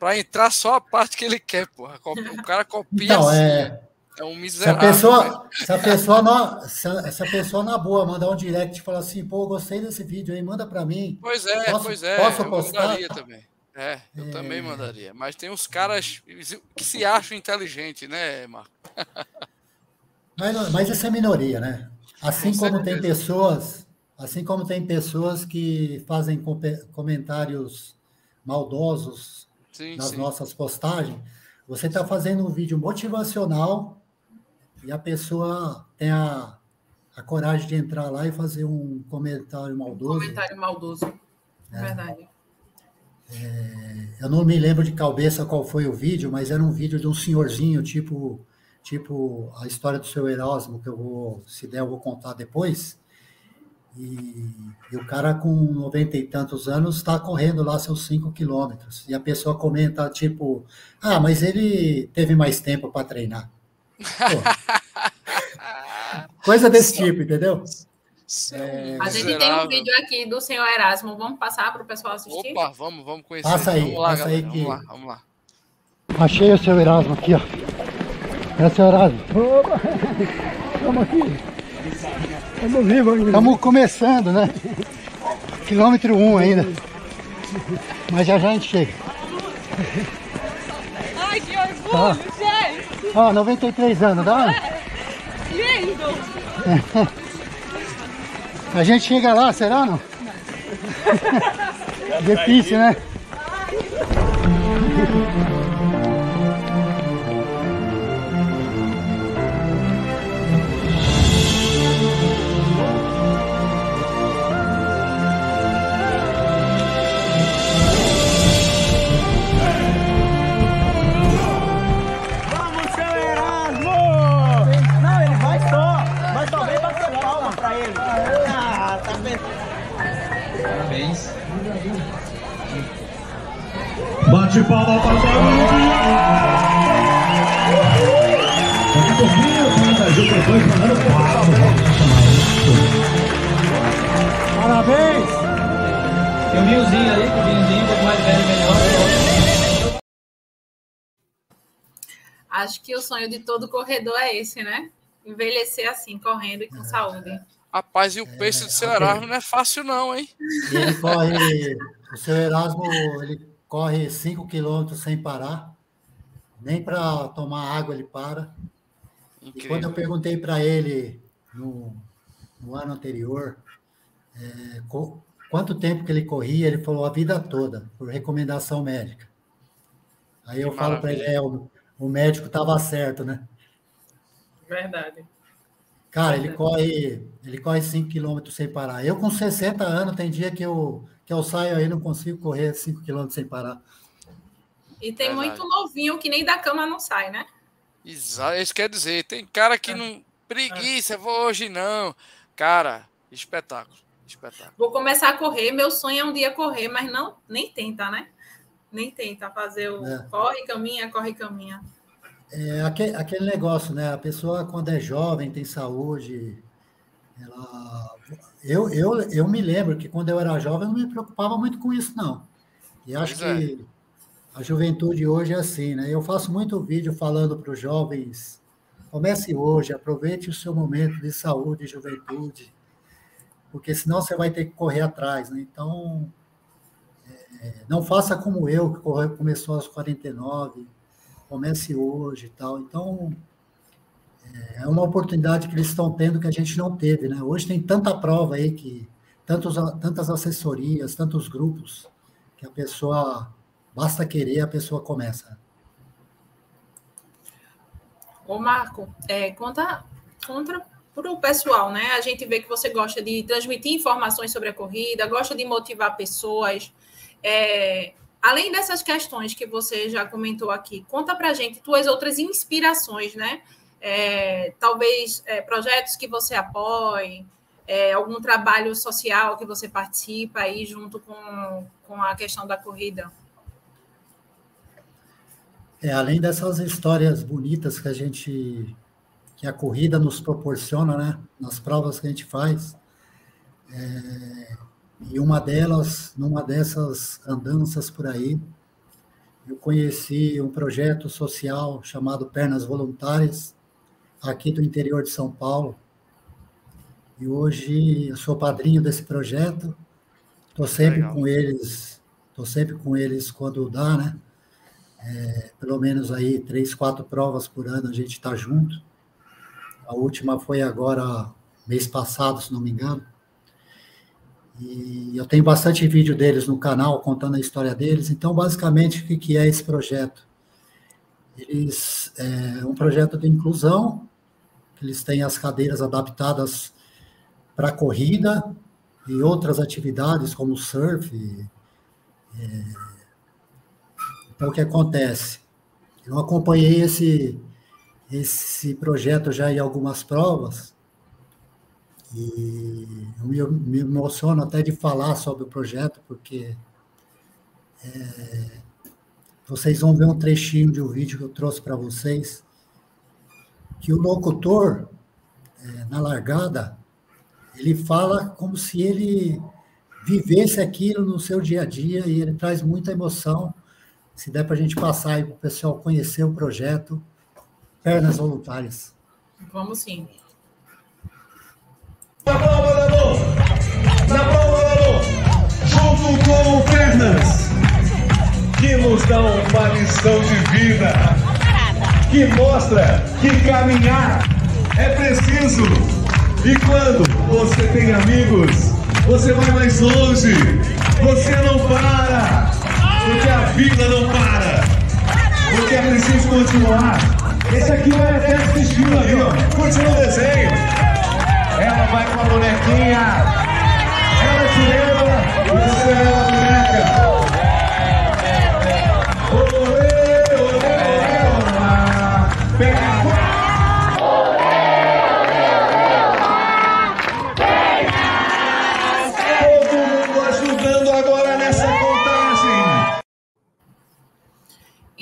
[SPEAKER 2] para entrar só a parte que ele quer, porra. O cara copia
[SPEAKER 3] então, assim, é... é um miserável. Se a pessoa, se a pessoa, não, se a, se a pessoa na boa mandar um direct e falar assim, pô, gostei desse vídeo aí, manda para mim.
[SPEAKER 2] Pois é, posso, pois é. Posso postar? Eu também. É, eu é... também mandaria. Mas tem uns caras que se acham inteligentes, né, Marco?
[SPEAKER 3] mas, mas isso é minoria, né? Assim Com como certeza. tem pessoas assim como tem pessoas que fazem comentários maldosos sim, nas sim. nossas postagens, você está fazendo um vídeo motivacional e a pessoa tem a, a coragem de entrar lá e fazer um comentário maldoso. Um
[SPEAKER 1] comentário maldoso, é. verdade.
[SPEAKER 3] É, eu não me lembro de cabeça qual foi o vídeo, mas era um vídeo de um senhorzinho, tipo, tipo a história do seu Erasmo, que eu vou, se der, eu vou contar depois. E, e o cara com 90 e tantos anos está correndo lá seus 5 quilômetros. E a pessoa comenta, tipo, ah, mas ele teve mais tempo para treinar. Coisa desse tipo, entendeu?
[SPEAKER 1] É... A gente tem um vídeo aqui do senhor Erasmo. Vamos passar para o pessoal assistir?
[SPEAKER 2] Opa, vamos, vamos conhecer.
[SPEAKER 3] Passa aí,
[SPEAKER 2] vamos lá,
[SPEAKER 3] passa aí que...
[SPEAKER 2] Vamos lá, vamos lá.
[SPEAKER 3] Achei o seu Erasmo aqui, ó. É o seu Erasmo. Opa! Estamos aqui. Estamos vivos ainda. Estamos começando, né? Quilômetro 1 um ainda. Mas já já a gente chega.
[SPEAKER 1] Ai, que orgulho, tá. gente!
[SPEAKER 3] Ó, 93 anos, dá?
[SPEAKER 1] É, lindo!
[SPEAKER 3] A gente chega lá, será não? Difícil, né?
[SPEAKER 5] Bate palma para o barulho.
[SPEAKER 3] Parabéns!
[SPEAKER 6] Tem um vinhozinho ali, um vinhozinho, um pouco mais velho, melhor.
[SPEAKER 1] Acho que o sonho de todo corredor é esse, né? Envelhecer assim, correndo e com é. saúde.
[SPEAKER 2] Rapaz, e o é, do seu okay. Erasmo não é fácil, não, hein?
[SPEAKER 3] Ele corre. o seu Erasmo, ele corre 5 quilômetros sem parar, nem para tomar água ele para. Incrível. E quando eu perguntei para ele no, no, ano anterior é, quanto tempo que ele corria, ele falou a vida toda, por recomendação médica. Aí eu que falo para ele, é, o, o médico estava certo, né?
[SPEAKER 1] Verdade.
[SPEAKER 3] Cara, ele corre, ele corre 5 quilômetros sem parar. Eu com 60 anos, tem dia que eu que eu saio aí não consigo correr 5 quilômetros sem parar.
[SPEAKER 1] E tem Verdade. muito novinho que nem da cama não sai, né?
[SPEAKER 2] Exato, isso quer dizer, tem cara que é. não. Preguiça, vou hoje não. Cara, espetáculo. Espetáculo.
[SPEAKER 1] Vou começar a correr. Meu sonho é um dia correr, mas não nem tenta, né? Nem tenta fazer o é. corre, caminha, corre, caminha.
[SPEAKER 3] É aquele, aquele negócio, né? A pessoa, quando é jovem, tem saúde, ela eu, eu, eu me lembro que quando eu era jovem eu não me preocupava muito com isso, não. E acho que é. a juventude hoje é assim, né? Eu faço muito vídeo falando para os jovens: comece hoje, aproveite o seu momento de saúde e juventude, porque senão você vai ter que correr atrás, né? Então, é, não faça como eu, que começou aos 49, comece hoje e tal. Então, é, é uma oportunidade que eles estão tendo que a gente não teve, né? Hoje tem tanta prova aí que tantos, tantas assessorias, tantos grupos que a pessoa basta querer, a pessoa começa.
[SPEAKER 1] Ô Marco, é, conta, conta para o pessoal, né? A gente vê que você gosta de transmitir informações sobre a corrida, gosta de motivar pessoas. É, além dessas questões que você já comentou aqui, conta para a gente tuas outras inspirações, né? é, talvez é, projetos que você apoie, é, algum trabalho social que você participa aí junto com, com a questão da corrida?
[SPEAKER 3] É, além dessas histórias bonitas que a gente, que a corrida nos proporciona, né, nas provas que a gente faz, é, e uma delas, numa dessas andanças por aí, eu conheci um projeto social chamado Pernas Voluntárias, aqui do interior de São Paulo. E hoje eu sou padrinho desse projeto. Estou sempre Legal. com eles, estou sempre com eles quando dá, né? É, pelo menos aí três, quatro provas por ano a gente está junto. A última foi agora mês passado, se não me engano. E eu tenho bastante vídeo deles no canal contando a história deles. Então, basicamente, o que é esse projeto? Eles é um projeto de inclusão, eles têm as cadeiras adaptadas para corrida e outras atividades como surf. É... Então, o que acontece? Eu acompanhei esse, esse projeto já em algumas provas e eu me, emociono até de falar sobre o projeto, porque é, vocês vão ver um trechinho de um vídeo que eu trouxe para vocês, que o locutor, é, na largada, ele fala como se ele vivesse aquilo no seu dia a dia e ele traz muita emoção. Se der para a gente passar aí para o pessoal conhecer o projeto Pernas Voluntárias.
[SPEAKER 1] Vamos sim.
[SPEAKER 5] Na palma da mão, na palma da mão, junto com Pernas, que nos dá uma lição de vida, que mostra que caminhar é preciso. E quando você tem amigos, você vai mais longe, você não para, porque a vida não para, porque é preciso continuar. Esse aqui vai até assistir ali, ó. Continua o desenho. Ela vai com a bonequinha. Ela te lembra você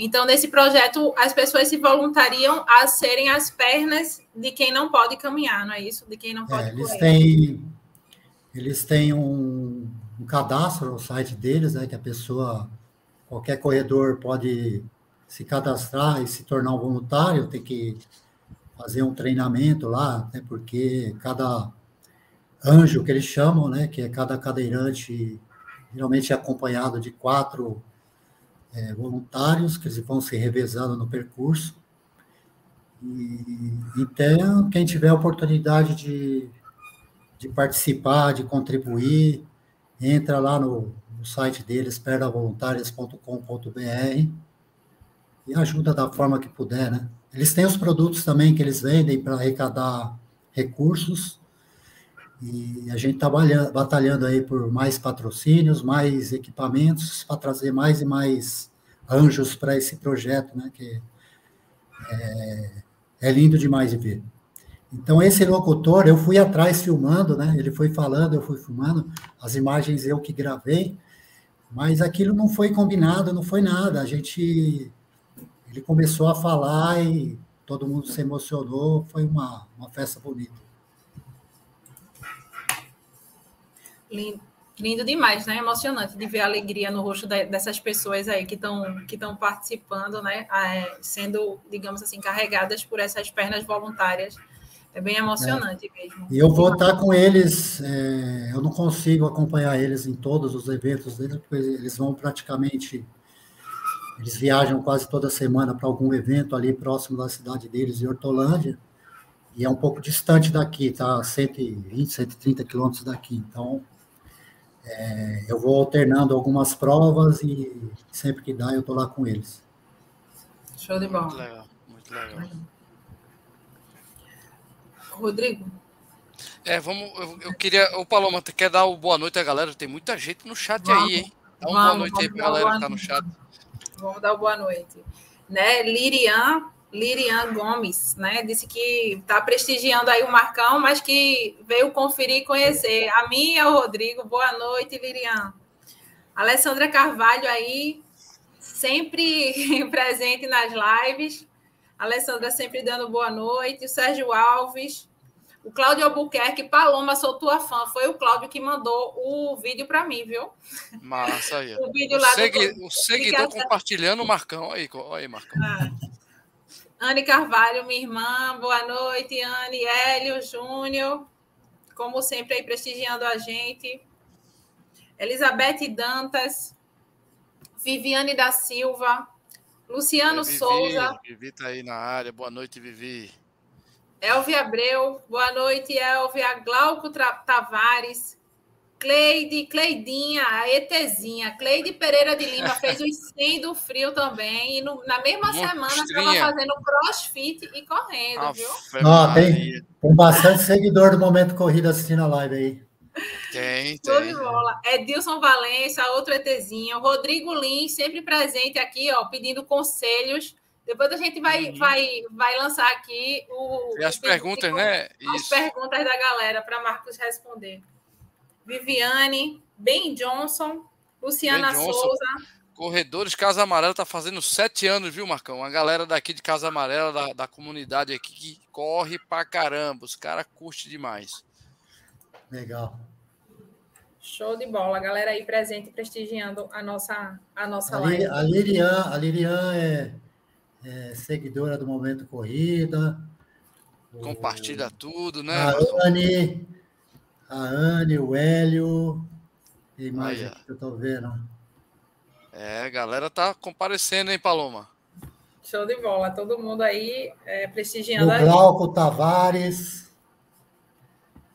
[SPEAKER 1] Então, nesse projeto, as pessoas se voluntariam a serem as pernas de quem não pode caminhar, não é isso? De quem não pode
[SPEAKER 3] É, eles
[SPEAKER 1] correr.
[SPEAKER 3] têm, eles têm um, um cadastro no site deles, né, que a pessoa, qualquer corredor pode se cadastrar e se tornar um voluntário, tem que fazer um treinamento lá, até porque cada anjo que eles chamam, né, que é cada cadeirante, geralmente é acompanhado de quatro é, voluntários, que vão se revezando no percurso. E, então, quem tiver a oportunidade de, de participar, de contribuir, entra lá no, no site deles, perdavoluntárias.com.br e ajuda da forma que puder, né? Eles têm os produtos também que eles vendem para arrecadar recursos e a gente está batalhando aí por mais patrocínios, mais equipamentos para trazer mais e mais anjos para esse projeto, né? Que é, é lindo demais de ver. Então, esse locutor, eu fui atrás filmando, né? Ele foi falando, eu fui filmando, as imagens eu que gravei, mas aquilo não foi combinado, não foi nada. A gente. Ele começou a falar e todo mundo se emocionou, foi uma, uma festa bonita.
[SPEAKER 1] Lindo, lindo demais, né? Emocionante de ver a alegria no rosto de- dessas pessoas aí que estão que participando, né? Ah, é, sendo, digamos assim, carregadas por essas pernas voluntárias. É bem emocionante mesmo.
[SPEAKER 3] E eu vou estar com eles, é, eu não consigo acompanhar eles em todos os eventos deles, porque eles vão praticamente, eles viajam quase toda semana para algum evento ali próximo da cidade deles, em Hortolândia, e é um pouco distante daqui, tá? 120, 130 quilômetros daqui. Então, é, eu vou alternando algumas provas e sempre que dá eu estou lá com eles.
[SPEAKER 1] Show de bola.
[SPEAKER 2] Muito legal, muito legal.
[SPEAKER 1] Rodrigo,
[SPEAKER 2] É, vamos. Eu, eu queria. O Paloma, tu quer dar o boa noite à galera? Tem muita gente no chat
[SPEAKER 1] Vamos,
[SPEAKER 2] aí, hein? Dá uma boa noite aí pra galera que tá no chat.
[SPEAKER 1] vamos dar boa noite. Né? Lirian, Lirian Gomes, né? Disse que está prestigiando aí o Marcão, mas que veio conferir e conhecer. A mim e ao Rodrigo, boa noite, Lirian. Alessandra Carvalho aí, sempre presente nas lives. Alessandra sempre dando boa noite. O Sérgio Alves. O Cláudio Albuquerque, Paloma, sou tua fã. Foi o Cláudio que mandou o vídeo para mim, viu?
[SPEAKER 2] Massa aí.
[SPEAKER 1] O vídeo
[SPEAKER 2] O,
[SPEAKER 1] lá
[SPEAKER 2] segui-
[SPEAKER 1] do...
[SPEAKER 2] o seguidor
[SPEAKER 1] Fica-
[SPEAKER 2] compartilhando o Marcão. Aí, aí, Marcão.
[SPEAKER 1] Ah. Anne Carvalho, minha irmã, boa noite, Anne, Hélio, Júnior, como sempre aí prestigiando a gente. Elizabeth Dantas, Viviane da Silva, Luciano
[SPEAKER 2] Vivi,
[SPEAKER 1] Souza,
[SPEAKER 2] Vivi tá aí na área. Boa noite, Vivi.
[SPEAKER 1] Elvia Abreu, boa noite, Elvia, Glauco Tavares, Cleide, Cleidinha, a ETzinha, Cleide Pereira de Lima fez os 100 do frio também. E no, na mesma semana estava fazendo crossfit e correndo, Aff, viu?
[SPEAKER 3] Ó, tem, tem bastante seguidor do Momento Corrida assistindo a live aí.
[SPEAKER 2] Tem,
[SPEAKER 1] tem. de bola. Edilson Valença, outro ETzinho. Rodrigo Lins, sempre presente aqui, ó, pedindo conselhos. Depois a gente vai, uhum. vai, vai lançar aqui o.
[SPEAKER 2] E as perguntas, né?
[SPEAKER 1] As Isso. perguntas da galera para Marcos responder. Viviane, Ben Johnson, Luciana ben Johnson. Souza.
[SPEAKER 2] Corredores Casa Amarela tá fazendo sete anos, viu, Marcão? A galera daqui de Casa Amarela, da, da comunidade aqui, que corre pra caramba. Os caras curtem demais.
[SPEAKER 3] Legal.
[SPEAKER 1] Show de bola, a galera aí presente prestigiando a nossa, a nossa
[SPEAKER 3] a
[SPEAKER 1] live.
[SPEAKER 3] A Lirian, a Lirian é, é seguidora do Momento Corrida.
[SPEAKER 2] Compartilha o, tudo, né?
[SPEAKER 3] A Anne, a Anne, o Hélio. E mais que eu tô vendo.
[SPEAKER 2] É, a galera tá comparecendo, hein, Paloma?
[SPEAKER 1] Show de bola, todo mundo aí é, prestigiando.
[SPEAKER 3] O Glauco Tavares.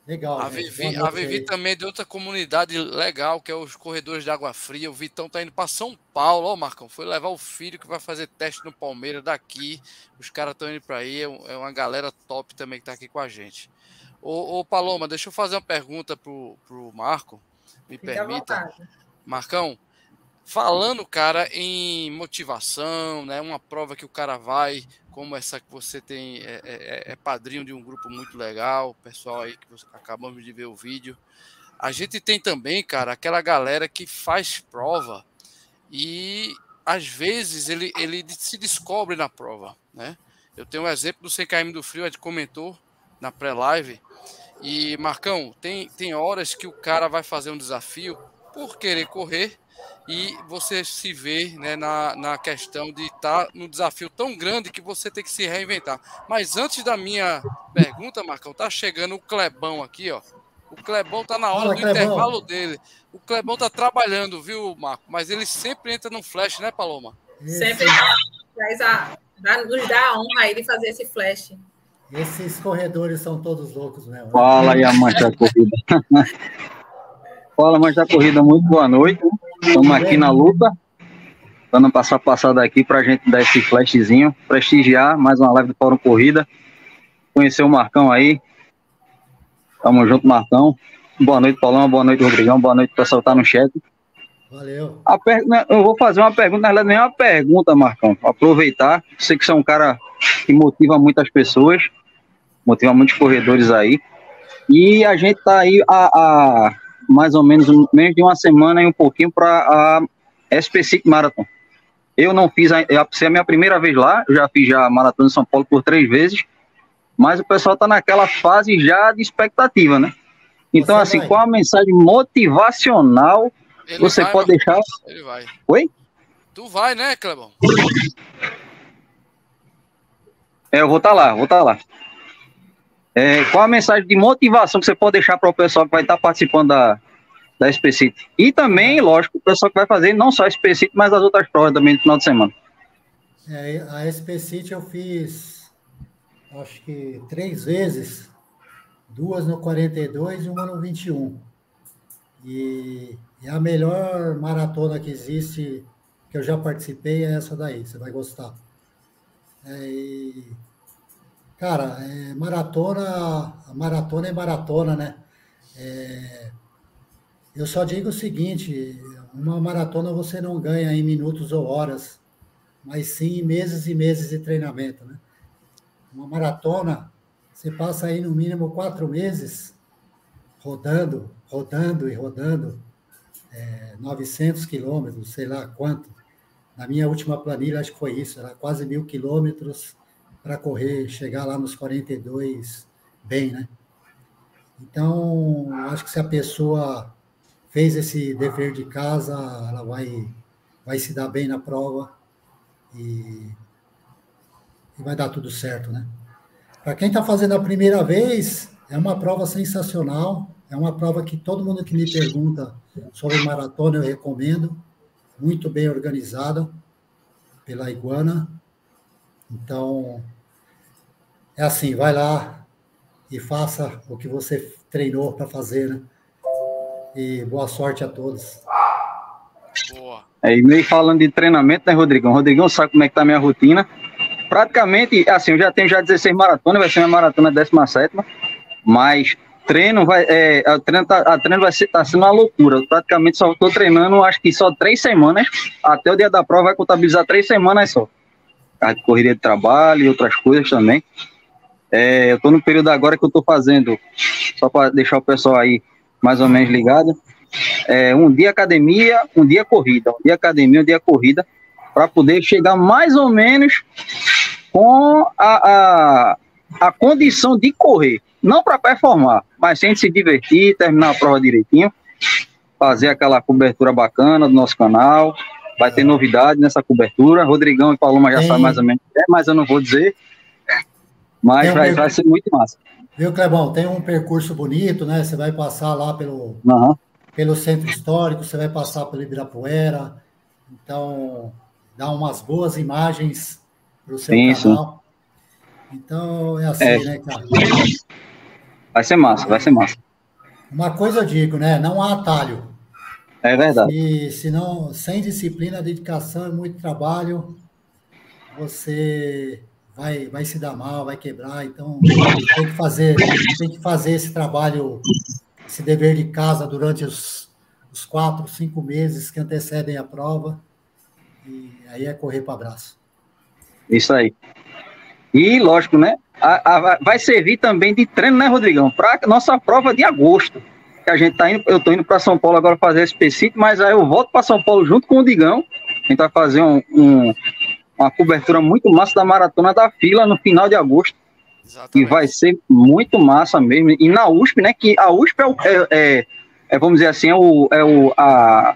[SPEAKER 3] Legal.
[SPEAKER 2] A Vivi, a Vivi também é de outra comunidade legal, que é os Corredores de Água Fria. O Vitão tá indo para São Paulo, ó, Marcão. Foi levar o filho que vai fazer teste no Palmeiras daqui. Os caras estão indo para aí. É, é uma galera top também que tá aqui com a gente. Ô, ô Paloma, deixa eu fazer uma pergunta pro, pro Marco. Me permita. Marcão, falando, cara, em motivação, né? Uma prova que o cara vai, como essa que você tem, é, é, é, é padrinho de um grupo muito legal, pessoal aí que acabamos de ver o vídeo. A gente tem também, cara, aquela galera que faz prova e às vezes ele, ele se descobre na prova, né? Eu tenho um exemplo do CKM do Frio, a gente comentou na pré-live. E, Marcão, tem, tem horas que o cara vai fazer um desafio por querer correr e você se vê né, na, na questão de estar tá num desafio tão grande que você tem que se reinventar. Mas antes da minha pergunta, Marcão, tá chegando o Clebão aqui, ó. O Clebão tá na hora do Clebão. intervalo dele. O Clebão tá trabalhando, viu, Marco? Mas ele sempre entra no flash, né, Paloma?
[SPEAKER 1] Sempre traz a, dá, nos dá a honra aí de fazer esse flash.
[SPEAKER 3] Esses corredores são todos loucos mesmo.
[SPEAKER 7] Fala aí, amante da corrida. Fala, amante da corrida, muito boa noite. Estamos aqui na luta, dando passar passada aqui para a gente dar esse flashzinho, prestigiar mais uma live do Fórum Corrida. Conhecer o Marcão aí. Tamo junto, Marcão. Boa noite, Paulão. Boa noite, Rodrigão. Boa noite, pessoal tá no chat.
[SPEAKER 3] Valeu.
[SPEAKER 7] A per... Né, eu vou fazer uma pergunta, na verdade, nem uma pergunta, Marcão. Aproveitar. Sei que você é um cara que motiva muitas pessoas, motiva muitos corredores aí. E a gente tá aí a, a mais ou menos menos de uma semana e um pouquinho para a SPCIC Marathon. Eu não fiz, a, eu é a minha primeira vez lá, já fiz já a Maratona de São Paulo por três vezes, mas o pessoal está naquela fase já de expectativa, né? Então, você assim, vai. qual a mensagem motivacional Ele você vai, pode deixar?
[SPEAKER 2] Ele vai.
[SPEAKER 7] Oi?
[SPEAKER 2] Tu vai, né, Clebão?
[SPEAKER 7] É, eu vou estar tá lá, vou estar tá lá. É, qual a mensagem de motivação que você pode deixar para o pessoal que vai estar participando da, da SPCIT? E também, lógico, o pessoal que vai fazer não só a SPCIT, mas as outras provas também no final de semana.
[SPEAKER 3] É, a SPCIT eu fiz, acho que três vezes, duas no 42 e uma no 21. E, e a melhor maratona que existe, que eu já participei, é essa daí, você vai gostar. É, e Cara, é, maratona, maratona é maratona, né? É, eu só digo o seguinte: uma maratona você não ganha em minutos ou horas, mas sim em meses e meses de treinamento, né? Uma maratona, você passa aí no mínimo quatro meses rodando, rodando e rodando, é, 900 quilômetros, sei lá quanto. Na minha última planilha, acho que foi isso, era quase mil quilômetros para correr, chegar lá nos 42 bem, né? Então, acho que se a pessoa fez esse dever de casa, ela vai, vai se dar bem na prova e, e vai dar tudo certo, né? Para quem está fazendo a primeira vez, é uma prova sensacional, é uma prova que todo mundo que me pergunta sobre maratona eu recomendo, muito bem organizada pela Iguana. Então, é assim, vai lá e faça o que você treinou para fazer, né? E boa sorte a todos.
[SPEAKER 7] Boa. É, e meio falando de treinamento, né, Rodrigão? Rodrigão sabe como é que tá a minha rotina. Praticamente, assim, eu já tenho já 16 maratonas, vai ser minha maratona 17, mas treino vai. É, a treino, tá, a treino vai ser, tá sendo uma loucura. Eu praticamente só estou treinando, acho que só três semanas. Até o dia da prova vai contabilizar três semanas só. A correria de trabalho e outras coisas também. É, eu estou no período agora que eu estou fazendo, só para deixar o pessoal aí mais ou menos ligado. É, um dia academia, um dia corrida, um dia academia, um dia corrida, para poder chegar mais ou menos com a, a, a condição de correr não para performar, mas sem se divertir, terminar a prova direitinho, fazer aquela cobertura bacana do nosso canal. Vai ter novidade nessa cobertura. Rodrigão e Paloma já sabem mais ou menos, é, mas eu não vou dizer. Mas um vai, vai ser muito massa.
[SPEAKER 3] Viu, Clebão? Tem um percurso bonito, né? Você vai passar lá pelo, uhum. pelo centro histórico, você vai passar pelo Ibirapuera. Então, dá umas boas imagens para o seu sim, canal. Sim. Então, é assim, é. né, cara?
[SPEAKER 7] Vai ser massa, vai ser massa.
[SPEAKER 3] Uma coisa eu digo, né? Não há atalho.
[SPEAKER 7] É verdade.
[SPEAKER 3] E se não, sem disciplina, dedicação e muito trabalho, você vai, vai se dar mal, vai quebrar. Então tem que fazer, tem que fazer esse trabalho, esse dever de casa durante os, os quatro, cinco meses que antecedem a prova. E aí é correr para abraço.
[SPEAKER 7] Isso aí. E lógico, né? a, a, vai servir também de treino, né, Rodrigão? Para nossa prova de agosto. Que a gente tá indo, eu tô indo para São Paulo agora fazer específico, mas aí eu volto para São Paulo junto com o Digão. A gente vai fazer um, um, uma cobertura muito massa da maratona da fila no final de agosto. Exatamente. E vai ser muito massa mesmo. E na USP, né? Que a USP é, o, é, é, é vamos dizer assim, é o, é o a,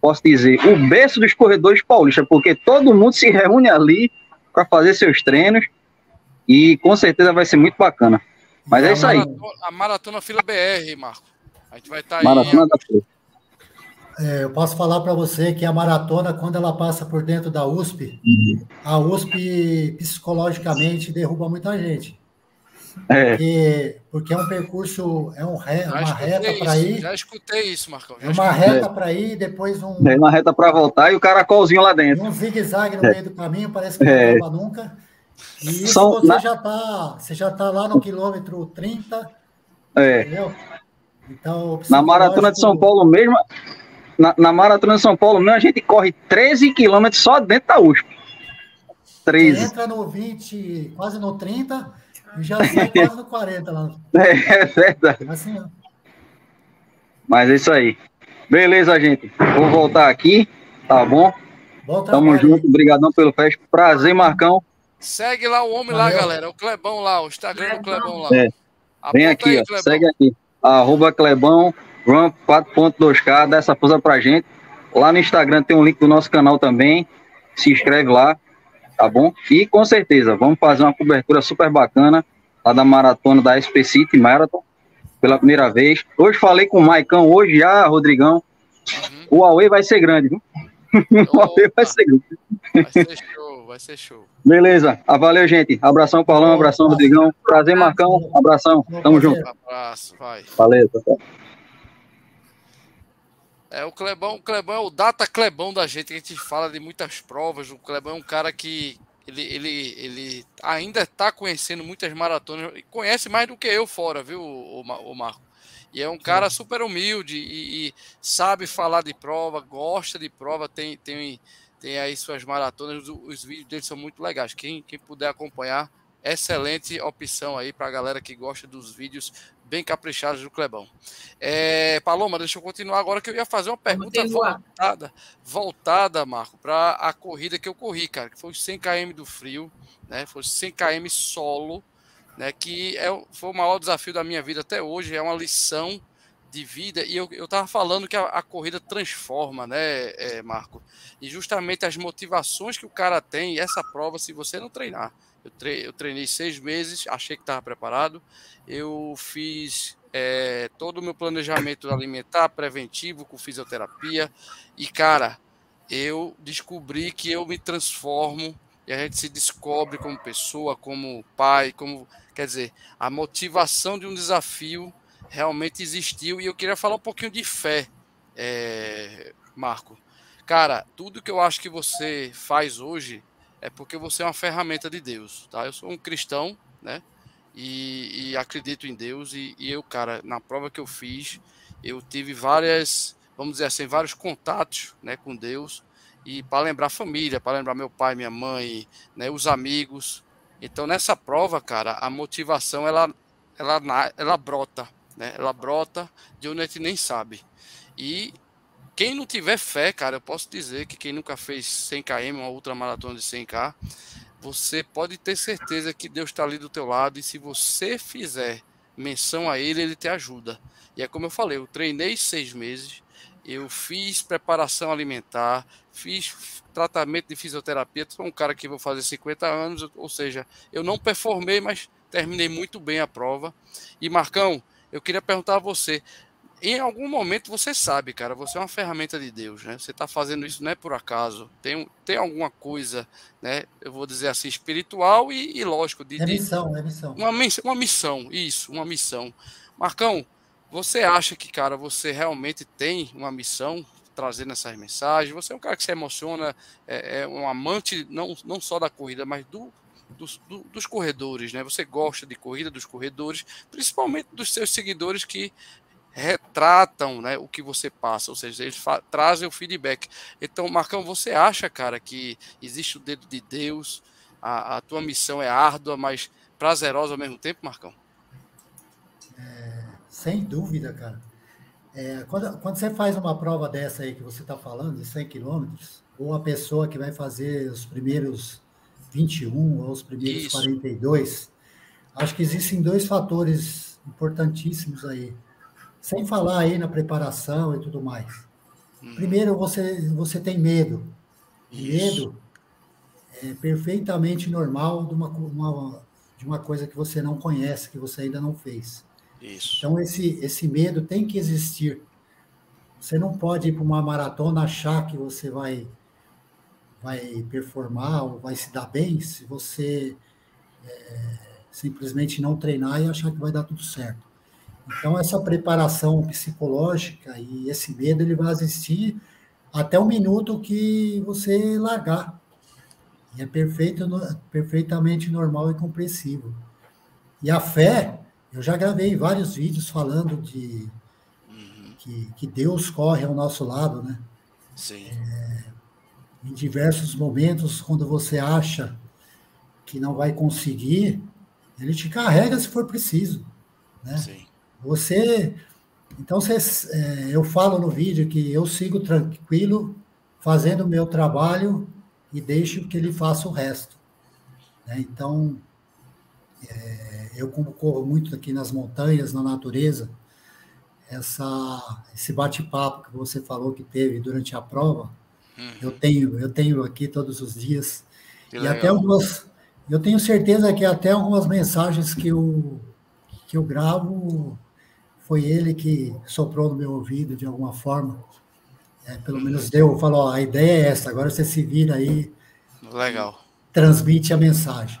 [SPEAKER 7] posso dizer, o berço dos corredores paulistas, porque todo mundo se reúne ali para fazer seus treinos e com certeza vai ser muito bacana. Mas é, é isso aí.
[SPEAKER 2] A Maratona Fila BR, Marco. A gente vai estar
[SPEAKER 3] tá Maratona aí. Da Fila. É, eu posso falar para você que a maratona, quando ela passa por dentro da USP, uhum. a USP psicologicamente derruba muita gente. É. Porque, porque é um percurso, é um re, uma reta para ir.
[SPEAKER 2] Já escutei isso, Marcão.
[SPEAKER 3] é uma reta para ir e depois um.
[SPEAKER 7] É uma reta para voltar e o caracolzinho lá dentro.
[SPEAKER 3] Um zigue-zague no é. meio do caminho, parece que não é. acaba nunca. E isso São, você, na... já tá, você já está lá no quilômetro 30.
[SPEAKER 7] É. Entendeu? Então, na maratona de São Paulo mesmo, na, na, maratona de São Paulo mesmo, a gente corre 13 quilômetros só dentro da USP. 13.
[SPEAKER 3] Você entra no 20, quase no 30 e já sai quase no 40 lá.
[SPEAKER 7] É, é verdade. Assim, Mas é isso aí. Beleza, gente. Vou voltar aqui, tá bom? Bom Tamo junto, obrigadão pelo fest. Prazer, Marcão.
[SPEAKER 2] Segue lá o homem Valeu. lá, galera. O Clebão lá, o Instagram do Clebão lá. É.
[SPEAKER 7] Vem aqui, aí, ó, segue aqui. Arroba Clebão, Run 4.2K, dá essa força pra gente. Lá no Instagram tem um link do nosso canal também. Se inscreve lá, tá bom? E com certeza, vamos fazer uma cobertura super bacana lá da maratona da SP City Marathon, pela primeira vez. Hoje falei com o Maicão, hoje já, Rodrigão. Uhum. O Huawei vai ser grande, viu? O Huawei vai ser grande. Vai ser show vai ser show. Beleza. Ah, valeu, gente. Abração, Paulão. Abração, Rodrigão. Prazer, Marcão. Abração. Tamo junto. Abraço, vai. Valeu, tá
[SPEAKER 2] É, o Clebão, o Clebão é o data Clebão da gente, que a gente fala de muitas provas. O Clebão é um cara que ele, ele, ele ainda está conhecendo muitas maratonas, conhece mais do que eu fora, viu, o, o Marco? E é um cara super humilde e, e, sabe falar de prova, gosta de prova, tem, tem tem aí suas maratonas, os vídeos dele são muito legais. Quem, quem puder acompanhar, excelente opção aí para a galera que gosta dos vídeos bem caprichados do Clebão. É, Paloma, deixa eu continuar agora que eu ia fazer uma pergunta voltada, voltada, Marco, para a corrida que eu corri, cara, que foi 100 km do frio, né? Foi 100 km solo, né? Que é, foi o maior desafio da minha vida até hoje, é uma lição de vida, e eu, eu tava falando que a, a corrida transforma, né, é, Marco? E justamente as motivações que o cara tem, essa prova, se você não treinar. Eu, tre eu treinei seis meses, achei que estava preparado, eu fiz é, todo o meu planejamento alimentar, preventivo, com fisioterapia, e cara, eu descobri que eu me transformo e a gente se descobre como pessoa, como pai, como quer dizer, a motivação de um desafio realmente existiu. E eu queria falar um pouquinho de fé, é, Marco. Cara, tudo que eu acho que você faz hoje é porque você é uma ferramenta de Deus, tá? Eu sou um cristão, né? E, e acredito em Deus. E, e, eu, cara, na prova que eu fiz, eu tive várias, vamos dizer assim, vários contatos, né, com Deus. E para lembrar a família, para lembrar meu pai, minha mãe, né, os amigos. Então nessa prova, cara, a motivação ela, ela, ela brota, né? Ela brota de onde a gente nem sabe. E quem não tiver fé, cara, eu posso dizer que quem nunca fez 100 km, uma ultramaratona de 100k, você pode ter certeza que Deus está ali do teu lado e se você fizer menção a Ele, Ele te ajuda. E é como eu falei, eu treinei seis meses, eu fiz preparação alimentar, fiz tratamento de fisioterapia, sou um cara que vou fazer 50 anos, ou seja, eu não performei, mas terminei muito bem a prova. E Marcão, eu queria perguntar a você, em algum momento você sabe, cara, você é uma ferramenta de Deus, né? Você está fazendo isso não é por acaso. Tem, tem alguma coisa, né? Eu vou dizer assim, espiritual e, e lógico. De,
[SPEAKER 3] é missão, é missão.
[SPEAKER 2] Uma, uma missão, isso, uma missão. Marcão, você acha que, cara, você realmente tem uma missão trazendo essas mensagens? Você é um cara que se emociona, é, é um amante não, não só da corrida, mas do, dos, do, dos corredores, né? Você gosta de corrida dos corredores, principalmente dos seus seguidores que retratam né, o que você passa, ou seja, eles trazem o feedback. Então, Marcão, você acha, cara, que existe o dedo de Deus, a, a tua missão é árdua, mas prazerosa ao mesmo tempo, Marcão?
[SPEAKER 3] É, sem dúvida, cara. É, quando, quando você faz uma prova dessa aí que você está falando, de 100 quilômetros, ou a pessoa que vai fazer os primeiros 21 ou os primeiros Isso. 42, acho que existem dois fatores importantíssimos aí sem falar aí na preparação e tudo mais. Uhum. Primeiro, você, você tem medo. Medo é perfeitamente normal de uma, uma, de uma coisa que você não conhece, que você ainda não fez. Isso. Então, esse, esse medo tem que existir. Você não pode ir para uma maratona achar que você vai, vai performar ou vai se dar bem se você é, simplesmente não treinar e achar que vai dar tudo certo. Então, essa preparação psicológica e esse medo, ele vai existir até o minuto que você largar. E é perfeito, perfeitamente normal e compreensível. E a fé, eu já gravei vários vídeos falando de que, que Deus corre ao nosso lado, né? Sim. É, em diversos momentos, quando você acha que não vai conseguir, ele te carrega se for preciso, né? Sim. Você. Então, você, é, eu falo no vídeo que eu sigo tranquilo, fazendo o meu trabalho e deixo que ele faça o resto. Né? Então, é, eu, como corro muito aqui nas montanhas, na natureza, essa, esse bate-papo que você falou que teve durante a prova, uhum. eu tenho eu tenho aqui todos os dias. Que e legal. até algumas. Eu tenho certeza que até algumas mensagens que eu, que eu gravo foi ele que soprou no meu ouvido de alguma forma. É, pelo menos deu, falou, a ideia é essa, agora você se vira aí.
[SPEAKER 2] Legal.
[SPEAKER 3] Transmite a mensagem.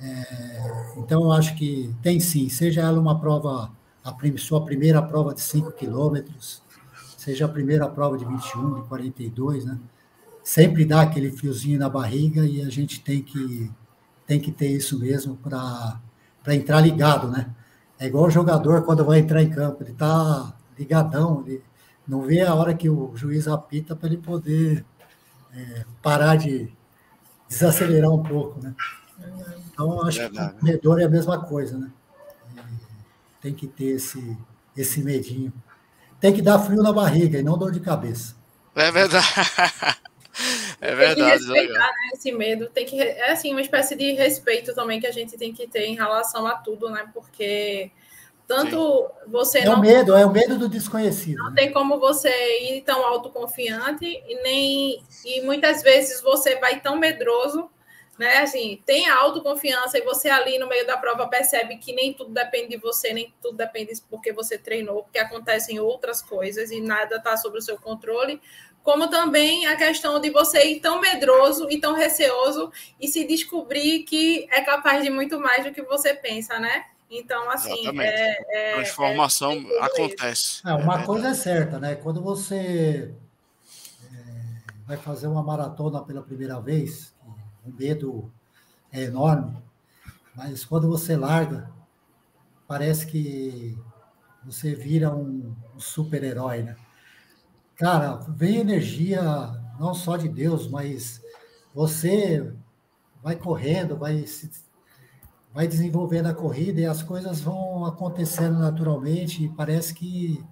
[SPEAKER 3] É, então, eu acho que tem sim, seja ela uma prova, a prim, sua primeira prova de 5 quilômetros, seja a primeira prova de 21, de 42, né? Sempre dá aquele fiozinho na barriga e a gente tem que, tem que ter isso mesmo para entrar ligado, né? É igual o jogador quando vai entrar em campo, ele está ligadão, ele não vê a hora que o juiz apita para ele poder é, parar de desacelerar um pouco, né? Então, eu acho que o corredor é a mesma coisa, né? Tem que ter esse, esse medinho. Tem que dar frio na barriga e não dor de cabeça.
[SPEAKER 2] É verdade. É verdade.
[SPEAKER 1] Tem que respeitar né, esse medo. Tem que, é assim, uma espécie de respeito também que a gente tem que ter em relação a tudo, né? Porque tanto Sim. você
[SPEAKER 3] é
[SPEAKER 1] não.
[SPEAKER 3] É o medo, é o medo do desconhecido.
[SPEAKER 1] Não né? tem como você ir tão autoconfiante e nem. E muitas vezes você vai tão medroso. Né, assim, tem a autoconfiança e você ali no meio da prova percebe que nem tudo depende de você, nem tudo depende porque você treinou, porque acontecem outras coisas e nada está sob o seu controle como também a questão de você ir tão medroso e tão receoso e se descobrir que é capaz de muito mais do que você pensa, né? Então, assim,
[SPEAKER 2] Exatamente.
[SPEAKER 1] é, é,
[SPEAKER 2] Transformação
[SPEAKER 1] é,
[SPEAKER 2] acontece.
[SPEAKER 3] É, uma
[SPEAKER 2] É
[SPEAKER 3] coisa é certa, né? Quando você é, vai fazer uma maratona pela primeira vez, o medo é enorme, mas quando você larga, parece que você vira um, um super-herói, né? Cara, vem energia não só de Deus, mas você vai correndo, vai se vai desenvolvendo a corrida e as coisas vão acontecendo naturalmente e parece que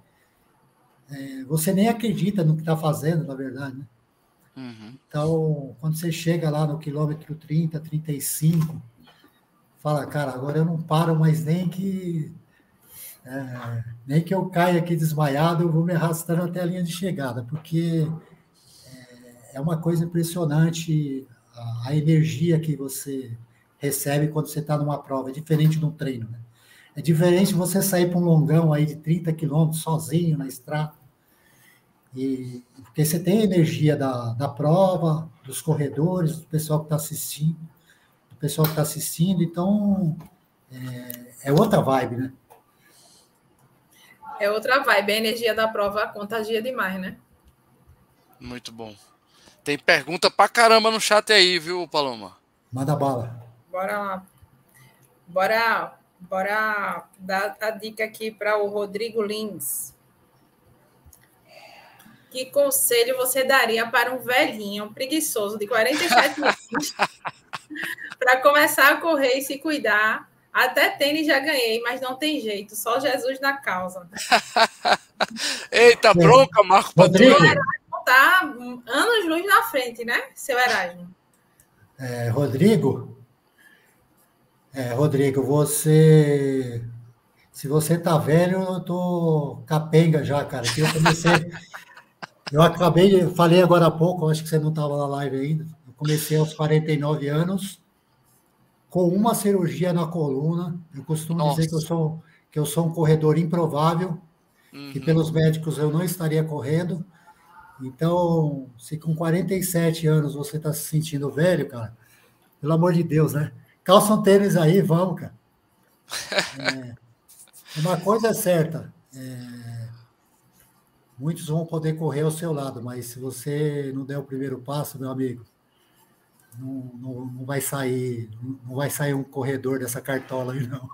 [SPEAKER 3] é, você nem acredita no que está fazendo, na verdade. Né?
[SPEAKER 2] Uhum.
[SPEAKER 3] Então, quando você chega lá no quilômetro 30, 35, fala, cara, agora eu não paro mais nem que é, nem que eu caia aqui desmaiado, eu vou me arrastando até a linha de chegada, porque é, é uma coisa impressionante a, a energia que você recebe quando você está numa prova. É diferente de um treino, né? É diferente você sair para um longão aí de 30 quilômetros sozinho na estrada. E, porque você tem a energia da, da prova, dos corredores, do pessoal que está assistindo, do pessoal que está assistindo, então é, é outra vibe, né?
[SPEAKER 1] É outra vibe. A energia da prova contagia demais, né?
[SPEAKER 2] Muito bom. Tem pergunta pra caramba no chat aí, viu, Paloma?
[SPEAKER 3] Manda bala.
[SPEAKER 1] Bora lá. Bora, bora dar a dica aqui para o Rodrigo Lins. Que conselho você daria para um velhinho preguiçoso de 47 anos para começar a correr e se cuidar? Até tênis já ganhei, mas não tem jeito, só Jesus na causa.
[SPEAKER 2] Eita, bronca, Marco
[SPEAKER 3] Rodrigo,
[SPEAKER 2] Patrulha.
[SPEAKER 1] Tá anos luz na frente, né, seu Erasmo?
[SPEAKER 3] é, Rodrigo, é, Rodrigo, você, se você tá velho, eu tô capenga já, cara. Que eu comecei, eu acabei, de- falei agora há pouco, acho que você não estava na live ainda. Eu comecei aos 49 anos com uma cirurgia na coluna. Eu costumo dizer que eu
[SPEAKER 2] Nossa.
[SPEAKER 3] sou que eu sou um corredor improvável, que
[SPEAKER 2] Uhum.
[SPEAKER 3] pelos médicos eu não estaria correndo. Então, se com 47 anos você está se sentindo velho, cara, pelo amor de Deus, né? Calça um tênis aí, vamos, cara. É, uma coisa é certa, é, muitos vão poder correr ao seu lado, mas se você não der o primeiro passo, meu amigo, não, não, não vai sair, não vai sair um corredor dessa cartola aí, não.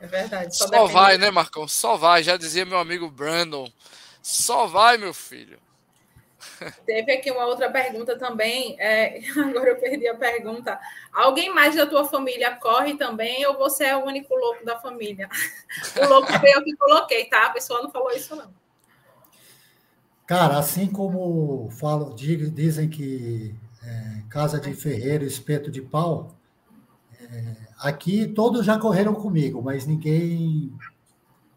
[SPEAKER 1] É verdade.
[SPEAKER 2] Só
[SPEAKER 1] depende-
[SPEAKER 2] vai, né, Marcão? Só vai. Já dizia meu amigo Brandon. Só vai, meu filho.
[SPEAKER 1] Teve aqui uma outra pergunta também. é, agora eu perdi a pergunta. Alguém mais da tua família corre também ou você é o único louco da família? O louco foi eu que coloquei, tá? A pessoa não falou isso, não.
[SPEAKER 3] Cara, assim como falo, di- dizem que casa de ferreiro, espeto de pau, é, aqui todos já correram comigo, mas ninguém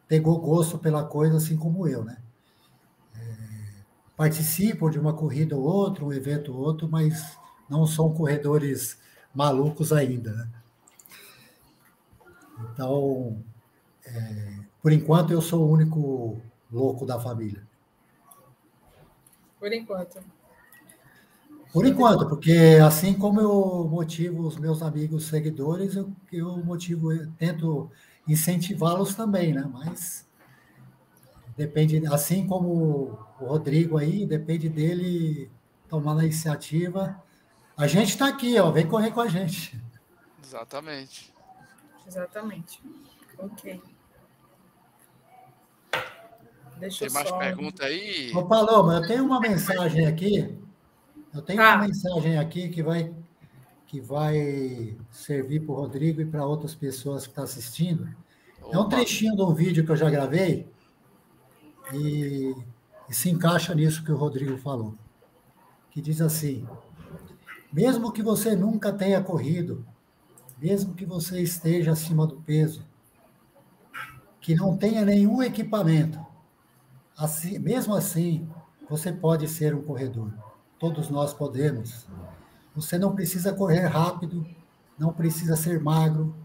[SPEAKER 3] pegou gosto pela coisa assim como eu, né? É, participam de uma corrida ou outra, um evento ou outro, mas não são corredores malucos ainda, né? Então, é, por enquanto, eu sou o único louco da família.
[SPEAKER 1] Por enquanto.
[SPEAKER 3] Por enquanto, porque assim como eu motivo os meus amigos seguidores, eu, eu motivo, eu tento incentivá-los também, né? Mas depende, assim como o Rodrigo aí, depende dele tomar a iniciativa. A gente está aqui, ó, vem correr com a gente.
[SPEAKER 2] Exatamente.
[SPEAKER 1] Exatamente. Ok. Deixa
[SPEAKER 2] Tem mais
[SPEAKER 1] só...
[SPEAKER 2] pergunta aí?
[SPEAKER 3] Ô, Paloma, eu tenho uma mensagem aqui. Eu tenho
[SPEAKER 1] Tá.
[SPEAKER 3] uma mensagem aqui que vai, que vai servir para o Rodrigo e para outras pessoas que estão assistindo. É um
[SPEAKER 2] Opa.
[SPEAKER 3] trechinho de um vídeo que eu já gravei e, e se encaixa nisso que o Rodrigo falou. Que diz assim: mesmo que você nunca tenha corrido, mesmo que você esteja acima do peso, que não tenha nenhum equipamento, assim, mesmo assim, você pode ser um corredor. Todos nós podemos. Você não precisa correr rápido, não precisa ser magro,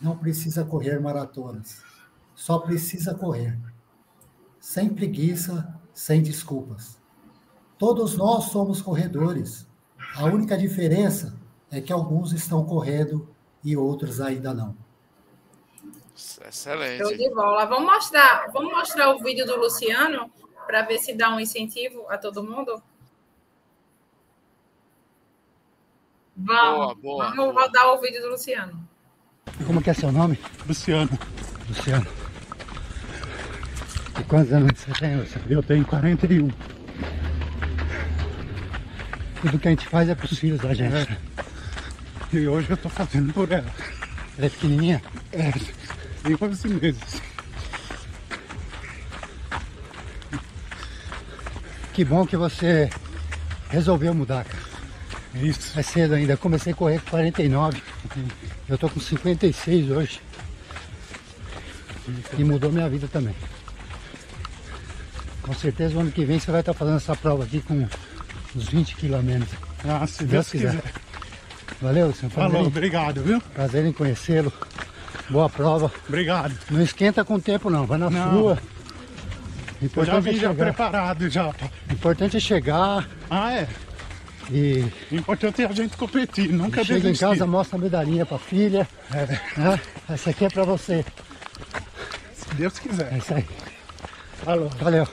[SPEAKER 3] não precisa correr maratonas. Só precisa correr. Sem preguiça, sem desculpas. Todos nós somos corredores. A única diferença é que alguns estão correndo e outros ainda não.
[SPEAKER 2] Excelente.
[SPEAKER 1] Show de bola. Vamos mostrar, vamos mostrar o vídeo do Luciano para ver se dá um incentivo a todo mundo? Vamos,
[SPEAKER 2] Boa, boa,
[SPEAKER 1] vamos
[SPEAKER 2] boa.
[SPEAKER 1] rodar o vídeo do Luciano.
[SPEAKER 3] E como que é seu nome?
[SPEAKER 4] Luciano,
[SPEAKER 3] Luciano. E quantos anos você tem, Luciano?
[SPEAKER 4] eu tenho 41.
[SPEAKER 3] Tudo que a gente faz é pros filhos da gente.
[SPEAKER 4] É. E hoje eu tô fazendo por ela.
[SPEAKER 3] Ela é pequenininha?
[SPEAKER 4] É, tem 11 meses.
[SPEAKER 3] Que bom que você resolveu mudar, cara.
[SPEAKER 4] Isso.
[SPEAKER 3] É cedo ainda. Comecei a correr com 49. Eu tô com 56 hoje. E mudou minha vida também. Com certeza o ano que vem você vai estar fazendo essa prova aqui com uns 20 quilos a menos.
[SPEAKER 4] Ah, se Deus
[SPEAKER 3] Deus quiser.
[SPEAKER 4] quiser.
[SPEAKER 3] Valeu. Prazer,
[SPEAKER 4] Falou, obrigado, viu?
[SPEAKER 3] prazer em conhecê-lo. Boa prova.
[SPEAKER 4] Obrigado.
[SPEAKER 3] Não esquenta com o tempo não, vai na
[SPEAKER 4] Não.
[SPEAKER 3] sua.
[SPEAKER 4] Eu já
[SPEAKER 3] Importante é
[SPEAKER 4] vim já
[SPEAKER 3] chegar.
[SPEAKER 4] preparado já.
[SPEAKER 3] Importante é chegar
[SPEAKER 4] Ah, é.
[SPEAKER 3] E
[SPEAKER 4] O importante é a gente competir, nunca
[SPEAKER 3] chega em casa, mostra a medalhinha pra filha. né? Essa aqui é pra você.
[SPEAKER 4] Se Deus
[SPEAKER 3] É
[SPEAKER 4] quiser.
[SPEAKER 3] isso aí.
[SPEAKER 4] Falou.
[SPEAKER 3] Valeu.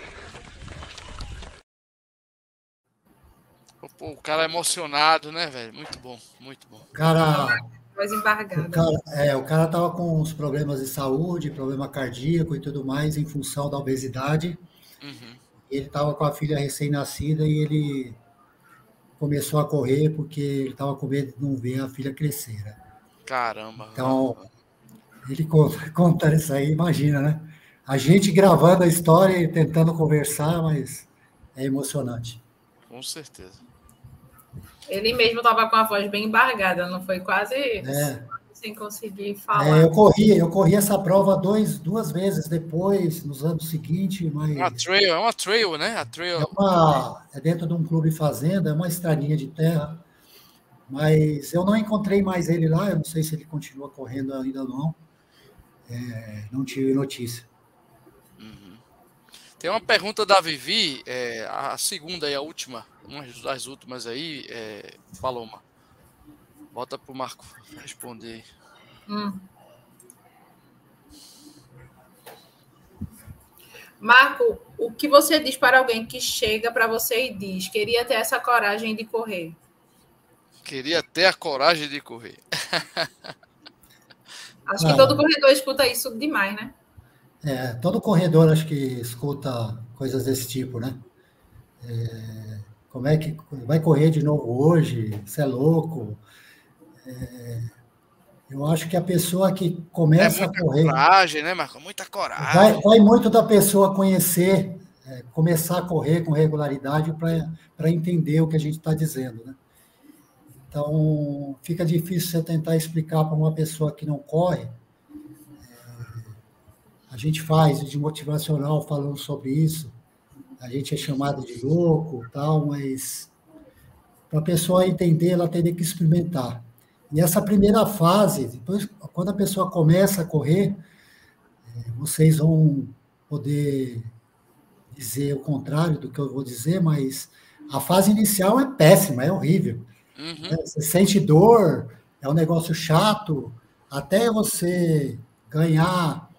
[SPEAKER 2] Pô, o cara é emocionado, né, velho? Muito bom, muito bom.
[SPEAKER 3] O cara,
[SPEAKER 1] Voz
[SPEAKER 3] o
[SPEAKER 1] embargada.
[SPEAKER 3] cara, é, o cara tava com uns problemas de saúde, problema cardíaco e tudo mais em função da obesidade.
[SPEAKER 2] Uhum.
[SPEAKER 3] Ele tava com a filha recém-nascida e ele começou a correr porque ele tava com medo de não ver a filha crescer. né?
[SPEAKER 2] Caramba.
[SPEAKER 3] Então, ele conta, contando isso aí, imagina, né? A gente gravando a história e tentando conversar, mas é emocionante.
[SPEAKER 2] Com certeza.
[SPEAKER 1] Ele mesmo estava com a voz bem embargada, não foi quase
[SPEAKER 3] É.
[SPEAKER 1] sem conseguir
[SPEAKER 3] É,
[SPEAKER 1] falar.
[SPEAKER 3] eu corri, eu corri essa prova dois, duas vezes depois, nos anos seguintes, mas
[SPEAKER 2] Uma trail, é uma trail, né? A
[SPEAKER 3] é,
[SPEAKER 2] trail.
[SPEAKER 3] uma, é dentro de um clube fazenda, é uma estradinha de terra, mas eu não encontrei mais ele lá, eu não sei se ele continua correndo ainda ou não, É, não tive notícia.
[SPEAKER 2] Tem uma pergunta da Vivi, é, a segunda e a última, uma das últimas aí, é, Paloma. Bota pro Marco responder.
[SPEAKER 1] Hum. Marco, o que você diz para alguém que chega para você e diz: queria ter essa coragem de correr?
[SPEAKER 2] Queria ter a coragem de correr.
[SPEAKER 1] Acho que
[SPEAKER 3] Ah.
[SPEAKER 1] todo corredor escuta isso demais, né?
[SPEAKER 3] É, todo corredor acho que escuta coisas desse tipo, né? É, como é que vai correr de novo hoje? Você é louco? É, eu acho que a pessoa que
[SPEAKER 2] É
[SPEAKER 3] começa a
[SPEAKER 2] muita
[SPEAKER 3] correr
[SPEAKER 2] coragem, né, Marco? Muita coragem.
[SPEAKER 3] vai, vai muito da pessoa conhecer, é, começar a correr com regularidade para entender o que a gente está dizendo, né? Então, fica difícil você tentar explicar para uma pessoa que não corre. É, a gente faz de motivacional falando sobre isso. A gente é chamado de louco, tal, mas para a pessoa entender, ela teria que experimentar. E essa primeira fase, depois, quando a pessoa começa a correr, é, vocês vão poder dizer o contrário do que eu vou dizer, mas a fase inicial é péssima, é horrível.
[SPEAKER 2] Uhum.
[SPEAKER 3] né? Você sente dor, é um negócio chato, até você ganhar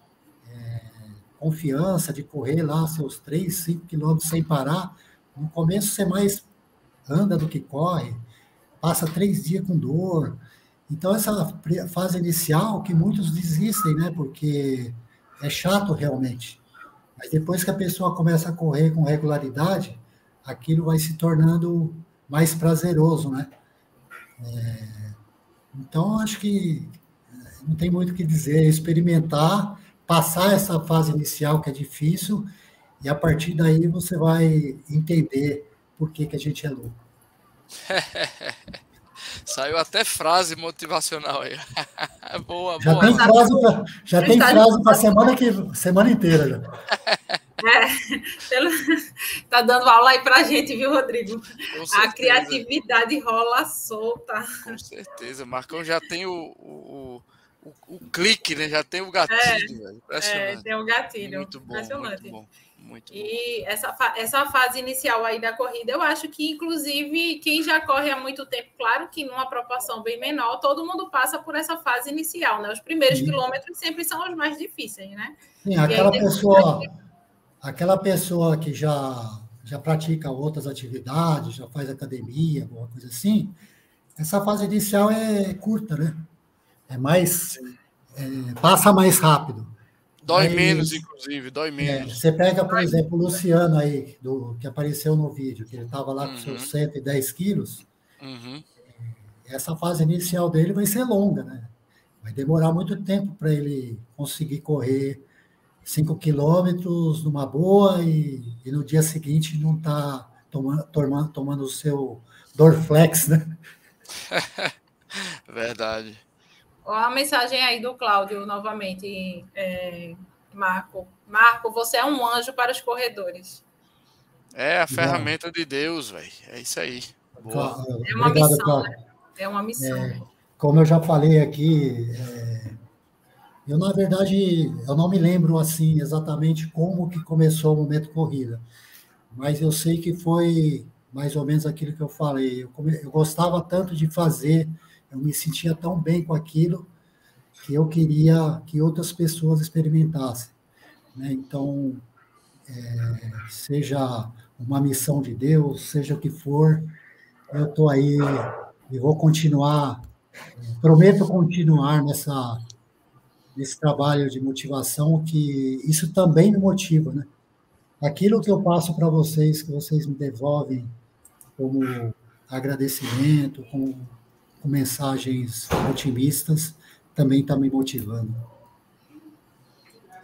[SPEAKER 3] é, confiança de correr lá seus 3, 5 quilômetros sem parar. No começo você mais anda do que corre, passa três dias com dor. Então, essa fase inicial que muitos desistem, né? Porque é chato realmente. Mas depois que a pessoa começa a correr com regularidade, aquilo vai se tornando mais prazeroso, né? Então, acho que eh, não tem muito o que dizer, é experimentar, passar essa fase inicial que é difícil, e a partir daí você vai entender por que, que a gente é louco.
[SPEAKER 2] Saiu até frase motivacional aí. boa,
[SPEAKER 3] Já
[SPEAKER 2] boa.
[SPEAKER 3] tem frase pra, já tem frase para semana que semana inteira. Já.
[SPEAKER 1] Tá dando aula aí pra gente, viu, Rodrigo? A criatividade rola solta.
[SPEAKER 2] Com certeza. Marcão já tem o, o, o, o clique, né? Já tem o gatilho, velho.
[SPEAKER 1] É,
[SPEAKER 2] Impressionante.
[SPEAKER 1] tem um gatilho.
[SPEAKER 2] Muito bom,
[SPEAKER 1] Impressionante.
[SPEAKER 2] muito bom. Muito
[SPEAKER 1] e essa, essa fase inicial aí da corrida, eu acho que, inclusive, quem já corre há muito tempo, claro que numa proporção bem menor, todo mundo passa por essa fase inicial, né? Os primeiros Sim. quilômetros sempre são os mais difíceis, né?
[SPEAKER 3] Sim, aquela pessoa, aquela pessoa que já, já pratica outras atividades, já faz academia, alguma coisa assim, essa fase inicial é curta, né? É mais. É, passa mais rápido.
[SPEAKER 2] Dói Aí, menos, inclusive, dói é, menos.
[SPEAKER 3] É, você pega, por exemplo, o Luciano aí, do, que apareceu no vídeo, que ele estava lá com uhum. seus 110 quilos.
[SPEAKER 2] Uhum.
[SPEAKER 3] Essa fase inicial dele vai ser longa, né? Vai demorar muito tempo para ele conseguir correr 5 quilômetros numa boa e, e, no dia seguinte não está tomando, tomando, tomando o seu Dorflex, né?
[SPEAKER 2] Verdade.
[SPEAKER 1] Olha a mensagem aí do Cláudio, novamente, é, Marco. Marco, você é um anjo para os corredores.
[SPEAKER 2] É a ferramenta de Deus, velho. É isso aí.
[SPEAKER 1] Boa. É uma Obrigado, missão, né? É uma missão. É,
[SPEAKER 3] como eu já falei aqui, é, eu, na verdade, eu não me lembro, assim, exatamente como que começou o momento corrida. Mas eu sei que foi mais ou menos aquilo que eu falei. Eu, come, eu gostava tanto de fazer eu me sentia tão bem com aquilo que eu queria que outras pessoas experimentassem. Né? Então, é, seja uma missão de Deus, seja o que for, eu estou aí e vou continuar, prometo continuar nessa, nesse trabalho de motivação, que isso também me motiva, né? Aquilo que eu passo para vocês, que vocês me devolvem como agradecimento, como com mensagens otimistas, também está me motivando.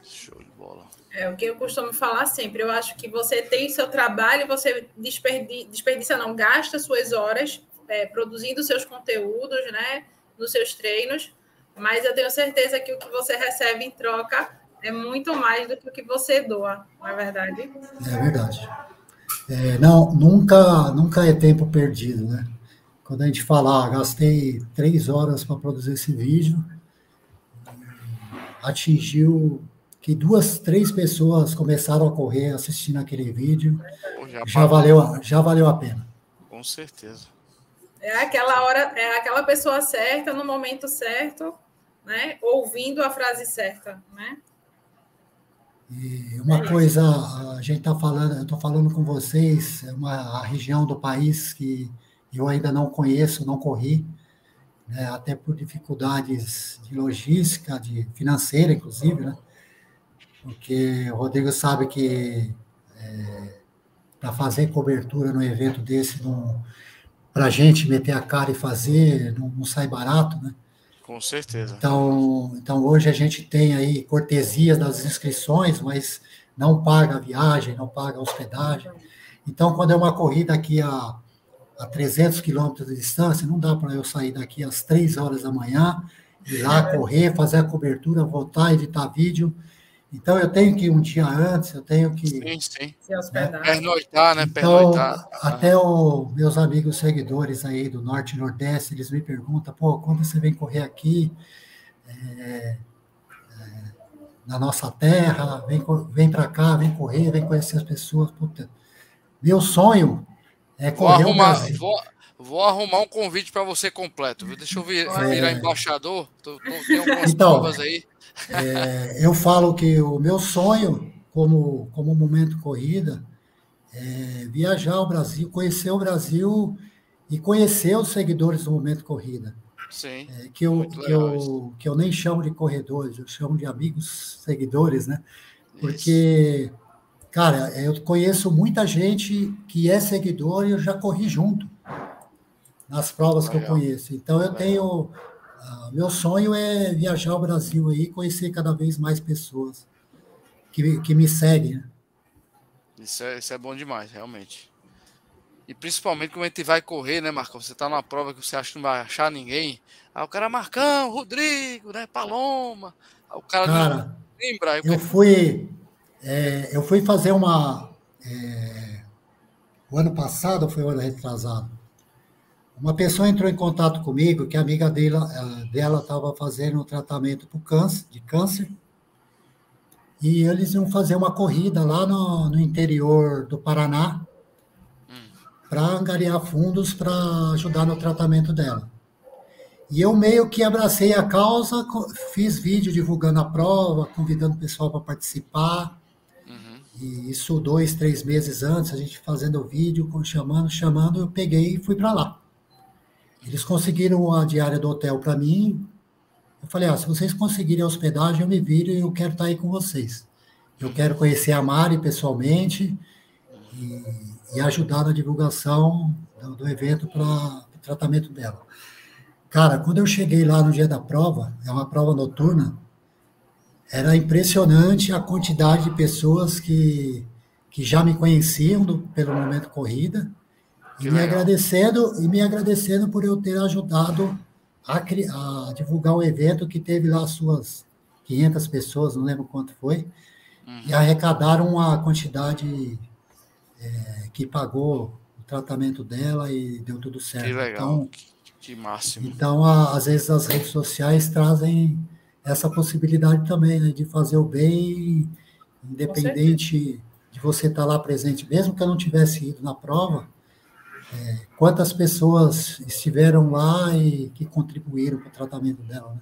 [SPEAKER 2] Show de bola.
[SPEAKER 1] É o que eu costumo falar sempre. Eu acho que você tem seu trabalho, você desperdiça, desperdiça não, gasta suas horas é, produzindo seus conteúdos, né, nos seus treinos, mas eu tenho certeza que o que você recebe em troca é muito mais do que o que você doa, não é verdade?
[SPEAKER 3] É verdade. É, não, nunca, nunca é tempo perdido, né? Quando a gente fala, ah, gastei três horas para produzir esse vídeo, atingiu que duas, três pessoas começaram a correr assistindo aquele vídeo, já, já valeu, já valeu a pena.
[SPEAKER 2] Com certeza.
[SPEAKER 1] É aquela hora, é aquela pessoa certa no momento certo, né? Ouvindo a frase certa, né?
[SPEAKER 3] E uma é coisa, a gente está falando, eu estou falando com vocês, é uma região do país que eu ainda não conheço, não corri, né, até por dificuldades de logística, de financeira, inclusive, né? Porque o Rodrigo sabe que é, para fazer cobertura no evento desse, para a gente meter a cara e fazer, não, não, sai barato, né?
[SPEAKER 2] Com certeza.
[SPEAKER 3] Então, então, hoje a gente tem aí cortesias das inscrições, mas não paga a viagem, não paga a hospedagem. Então, quando é uma corrida aqui a a 300 quilômetros de distância, não dá para eu sair daqui às 3 horas da manhã, ir lá correr, fazer a cobertura, voltar, editar vídeo. Então, eu tenho que ir um dia antes, eu tenho que.
[SPEAKER 2] Sim, sim. Né? Pernoitar, né?
[SPEAKER 3] Então, até os meus amigos seguidores aí do Norte e Nordeste, eles me perguntam, pô, quando você vem correr aqui é, é, na nossa terra, vem, vem para cá, vem correr, vem conhecer as pessoas. Puta, meu sonho é
[SPEAKER 2] vou, arrumar, vou, vou, arrumar um convite para você completo. Deixa eu vir, é. virar embaixador. Tô, tô, tem algumas
[SPEAKER 3] então, provas aí. É, eu falo que o meu sonho, como, como momento corrida, é viajar ao Brasil, conhecer o Brasil e conhecer os seguidores do momento corrida.
[SPEAKER 2] Sim.
[SPEAKER 3] É, que, eu, que, eu, que eu nem chamo de corredores, eu chamo de amigos seguidores, né? Porque. Isso Cara, eu conheço muita gente que é seguidor e eu já corri junto nas provas que eu conheço. Então eu tenho. Uh, meu sonho é viajar ao Brasil aí e conhecer cada vez mais pessoas que, que me seguem. Né?
[SPEAKER 2] Isso, é, isso é bom demais, realmente. E principalmente quando a gente vai correr, né, Marcão? Você tá numa prova que você acha que não vai achar ninguém. Aí o cara, Marcão, Rodrigo, né? Paloma. Aí o cara,
[SPEAKER 3] cara lembra. Eu fui, é, eu fui fazer uma. É, o ano passado foi o ano retrasado. Uma pessoa entrou em contato comigo que a amiga dela estava fazendo um tratamento para câncer, de câncer e eles iam fazer uma corrida lá no, no interior do Paraná para angariar fundos para ajudar no tratamento dela. E eu meio que abracei a causa, fiz vídeo divulgando a prova, convidando o pessoal para participar. E isso dois, três meses antes, a gente fazendo o vídeo, chamando, chamando, eu peguei e fui para lá. Eles conseguiram a diária do hotel para mim. Eu falei, ah, se vocês conseguirem a hospedagem, eu me viro e eu quero estar tá aí com vocês. Eu quero conhecer a Mari pessoalmente e, e ajudar na divulgação do, do evento para o tratamento dela. Cara, quando eu cheguei lá no dia da prova, é uma prova noturna, era impressionante a quantidade de pessoas que, que já me conheciam do, pelo momento corrida e me agradecendo e me agradecendo por eu ter ajudado a, a, divulgar o evento que teve lá suas 500 pessoas, não lembro quanto foi, uhum. e arrecadaram uma quantidade é, que pagou o tratamento dela e deu tudo certo.
[SPEAKER 2] Que legal. Então, que máximo.
[SPEAKER 3] Então, a, às vezes as redes sociais trazem essa possibilidade também, né, de fazer o bem, independente de você estar lá presente, mesmo que eu não tivesse ido na prova, é, quantas pessoas estiveram lá e que contribuíram para o tratamento dela, né?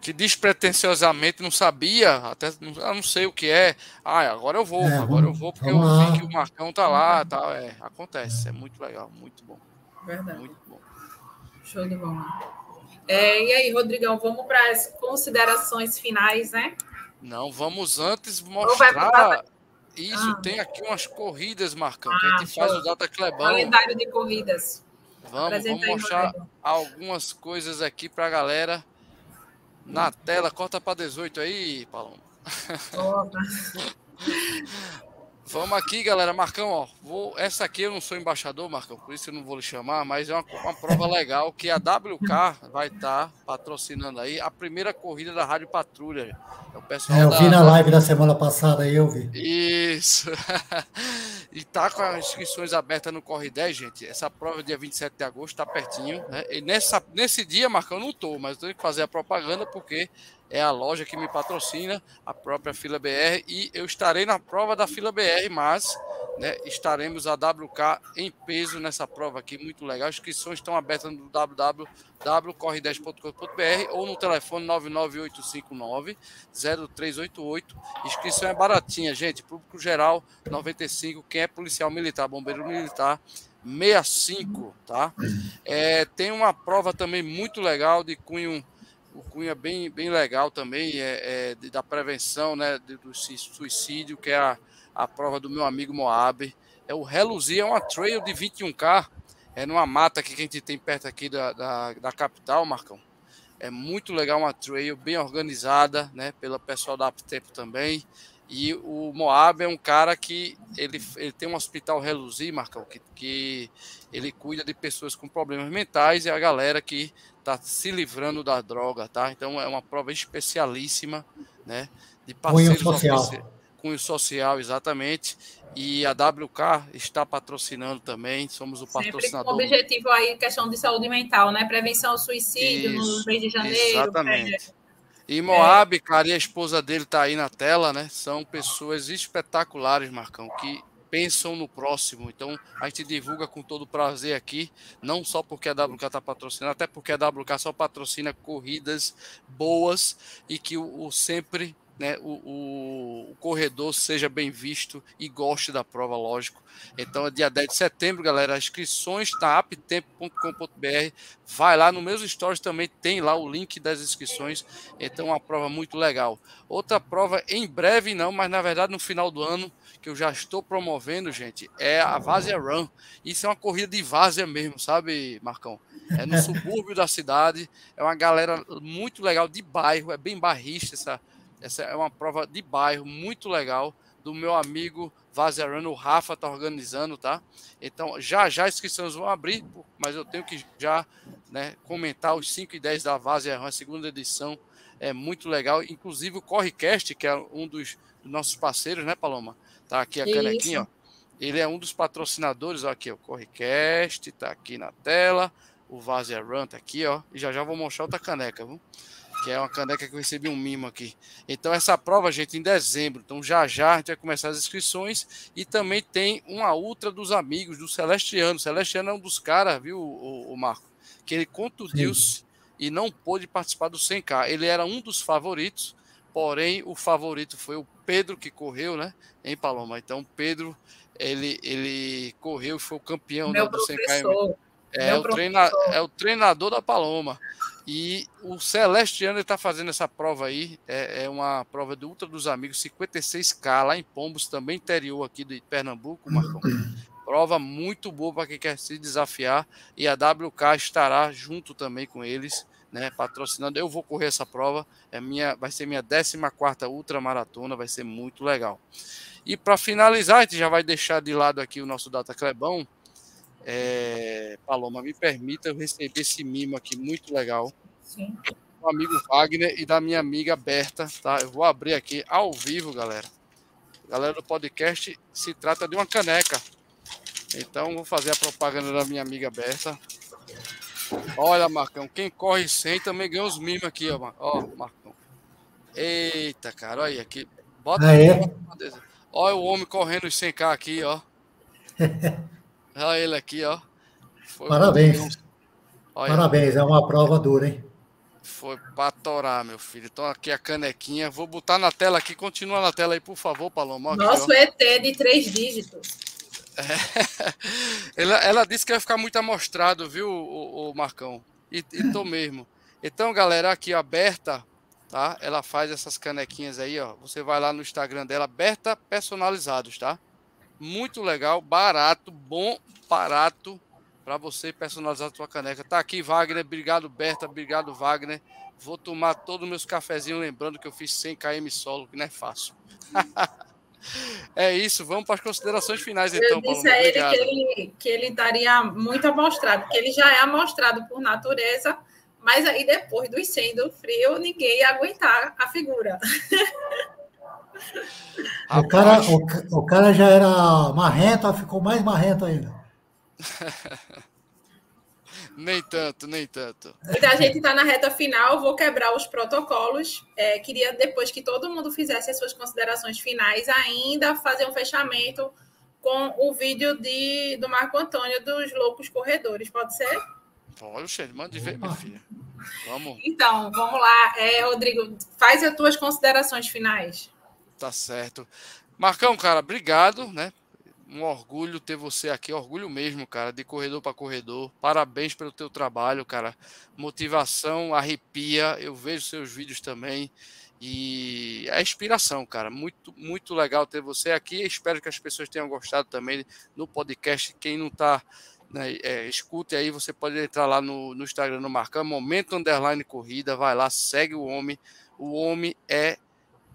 [SPEAKER 2] Que despretensiosamente não sabia, até não, eu não sei o que é. Ah, agora eu vou, é, agora vamos, eu vou porque eu lá. vi que o Marcão tá lá, tal. É, acontece, é muito legal, muito bom.
[SPEAKER 1] Verdade. Muito bom. Show de bola. É, e aí, Rodrigão, vamos para as considerações finais, né?
[SPEAKER 2] Não, vamos antes mostrar. Isso, ah. tem aqui umas corridas, Marcão, ah, que a gente show. faz o Data Clebão.
[SPEAKER 1] Calendário de corridas.
[SPEAKER 2] Vamos, vamos mostrar algumas coisas aqui para a galera na tela. Corta para 18 aí, Paloma. Vamos aqui, galera. Marcão, ó. Vou... Essa aqui eu não sou embaixador, Marcão, por isso eu não vou lhe chamar, mas é uma, uma prova legal que a WK vai estar tá patrocinando aí a primeira corrida da Rádio Patrulha.
[SPEAKER 3] É o pessoal é, eu da... vi na live da semana passada aí, eu vi.
[SPEAKER 2] Isso. e tá com as inscrições abertas no Corre 10, gente. Essa prova é dia 27 de agosto, tá pertinho. Né? E nessa, nesse dia, Marcão, eu não tô, mas eu tenho que fazer a propaganda porque é a loja que me patrocina, a própria Fila BR, e eu estarei na prova da Fila BR, mas né, estaremos a WK em peso nessa prova aqui, muito legal. As inscrições estão abertas no www.corre10.com.br ou no telefone 99859-0388. Inscrição é baratinha, gente. Público geral 95. Quem é policial militar, bombeiro militar, 65, tá? É, tem uma prova também muito legal de cunho o Cunha bem, bem legal também, é, é da prevenção né, do suicídio, que é a, a prova do meu amigo Moab. É o Reluzia, é uma trail de 21K, é numa mata que a gente tem perto aqui da, da, da capital, Marcão. É muito legal, uma trail bem organizada, né, pelo pessoal da Aptempo também. E o Moab é um cara que ele, ele tem um hospital Reluzir, Marcão, que, que ele cuida de pessoas com problemas mentais e a galera que está se livrando da droga, tá? Então é uma prova especialíssima, né?
[SPEAKER 3] De parceiros cunho social.
[SPEAKER 2] Cunho social, exatamente. E a WK está patrocinando também, somos o Sempre patrocinador.
[SPEAKER 1] Com o objetivo aí, questão de saúde mental, né? Prevenção ao suicídio Isso, no mês de janeiro.
[SPEAKER 2] Exatamente. E Moab, é. cara, e a esposa dele tá aí na tela, né? São pessoas espetaculares, Marcão, que pensam no próximo. Então a gente divulga com todo prazer aqui, não só porque a WK está patrocinando, até porque a WK só patrocina corridas boas e que o, o sempre né, o, o, o, corredor seja bem visto e goste da prova, lógico. Então é dia 10 de setembro, galera. As inscrições está aptempo.com.br. Vai lá no meus stories também tem lá o link das inscrições. Então uma prova muito legal. Outra prova em breve não, mas na verdade no final do ano que eu já estou promovendo, gente, é a Várzea Run. Isso é uma corrida de várzea mesmo, sabe, Marcão? É no subúrbio da cidade, é uma galera muito legal de bairro, é bem barrista essa, essa é uma prova de bairro muito legal do meu amigo Run, o Rafa tá organizando, tá? Então, já já as inscrições vão abrir, mas eu tenho que já né, comentar os 5 e 10 da Run, a segunda edição, é muito legal. Inclusive o Correcast, que é um dos, dos nossos parceiros, né, Paloma? Tá aqui a Isso. canequinha, ó. Ele é um dos patrocinadores, ó, aqui, o Correcast, tá aqui na tela. O Vazia Run tá aqui, ó. E já já vou mostrar outra caneca, viu? Que é uma caneca que eu recebi um mimo aqui. Então, essa prova, gente, em dezembro. Então, já já a gente vai começar as inscrições. E também tem uma ultra dos amigos do Celestiano. O Celestiano é um dos caras, viu, o, o, Marco? Que ele contundiu-se e não pôde participar do 100K. Ele era um dos favoritos, porém, o favorito foi o Pedro que correu, né? Em Paloma. Então, Pedro, ele, ele correu e foi o campeão né, do 100K. É o, treina, é o treinador da Paloma. E o Celestiano está fazendo essa prova aí. É, é, uma prova do Ultra dos Amigos, 56K, lá em Pombos, também interior aqui de Pernambuco, Marcão. Prova muito boa para quem quer se desafiar. E a WK estará junto também com eles, né? Patrocinando. Eu vou correr essa prova. É minha, vai ser minha 14 Ultra Maratona, vai ser muito legal. E para finalizar, a gente já vai deixar de lado aqui o nosso Data Clebão é, Paloma, me permita eu receber esse mimo aqui, muito legal. Sim. Do amigo Wagner e da minha amiga Berta, tá? Eu vou abrir aqui ao vivo, galera. Galera do podcast, se trata de uma caneca. Então, vou fazer a propaganda da minha amiga Berta. Olha, Marcão, quem corre sem também ganha os mimos aqui, ó, ó Marcão. Eita, cara, olha aqui. Bota
[SPEAKER 3] ah, é?
[SPEAKER 2] Olha o homem correndo os 100k aqui, ó. Olha ele aqui, ó.
[SPEAKER 3] Foi Parabéns. Olha, Parabéns, é uma prova dura, hein?
[SPEAKER 2] Foi para torar, meu filho. Então aqui a canequinha. Vou botar na tela aqui. Continua na tela aí, por favor, Paloma. Aqui,
[SPEAKER 1] Nosso ó. ET de três dígitos.
[SPEAKER 2] É. Ela, ela, disse que ia ficar muito amostrado, viu, o, o Marcão? E, e tô mesmo. Então, galera, aqui aberta, tá? Ela faz essas canequinhas aí, ó. Você vai lá no Instagram dela, Berta Personalizados, tá? Muito legal, barato, bom, barato para você personalizar a sua caneca. Tá aqui, Wagner. Obrigado, Berta. Obrigado, Wagner. Vou tomar todos os meus cafezinhos, lembrando que eu fiz 100 km solo, que não é fácil. é isso, vamos para as considerações finais, então,
[SPEAKER 1] Eu disse a ele que, ele que ele estaria muito amostrado, porque ele já é amostrado por natureza, mas aí depois do incêndio frio, ninguém ia aguentar a figura.
[SPEAKER 3] O cara, o, o, cara já era marrento, ficou mais marrento ainda.
[SPEAKER 2] nem tanto, nem tanto.
[SPEAKER 1] Então a gente está na reta final, vou quebrar os protocolos. É, queria, depois que todo mundo fizesse as suas considerações finais, ainda fazer um fechamento com o vídeo de, do Marco Antônio dos Loucos Corredores. Pode ser?
[SPEAKER 2] Pode, Xande, mande ver, minha filha. Vamos.
[SPEAKER 1] Então, vamos lá. É, Rodrigo, faz as tuas considerações finais.
[SPEAKER 2] Tá certo. Marcão, cara, obrigado, né? Um orgulho ter você aqui, orgulho mesmo, cara, de corredor para corredor. Parabéns pelo teu trabalho, cara. Motivação, arrepia. Eu vejo seus vídeos também e é inspiração, cara. Muito, muito legal ter você aqui. Espero que as pessoas tenham gostado também no podcast. Quem não tá, né, é, escute aí. Você pode entrar lá no, no Instagram no Marcão, Momento Underline Corrida. Vai lá, segue o homem. O homem é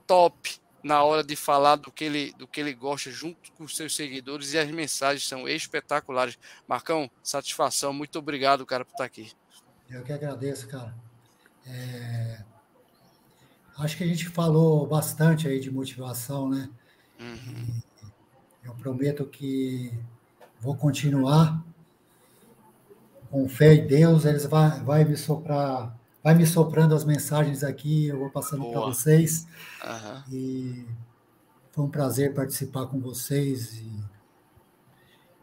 [SPEAKER 2] top na hora de falar do que ele, do que ele gosta junto com os seus seguidores e as mensagens são espetaculares. Marcão, satisfação, muito obrigado, cara, por estar aqui.
[SPEAKER 3] Eu que agradeço, cara. É... Acho que a gente falou bastante aí de motivação, né? Uhum. Eu prometo que vou continuar com fé em Deus, eles vai, vai me soprar vai me soprando as mensagens aqui, eu vou passando para vocês. Uhum. E foi um prazer participar com vocês. E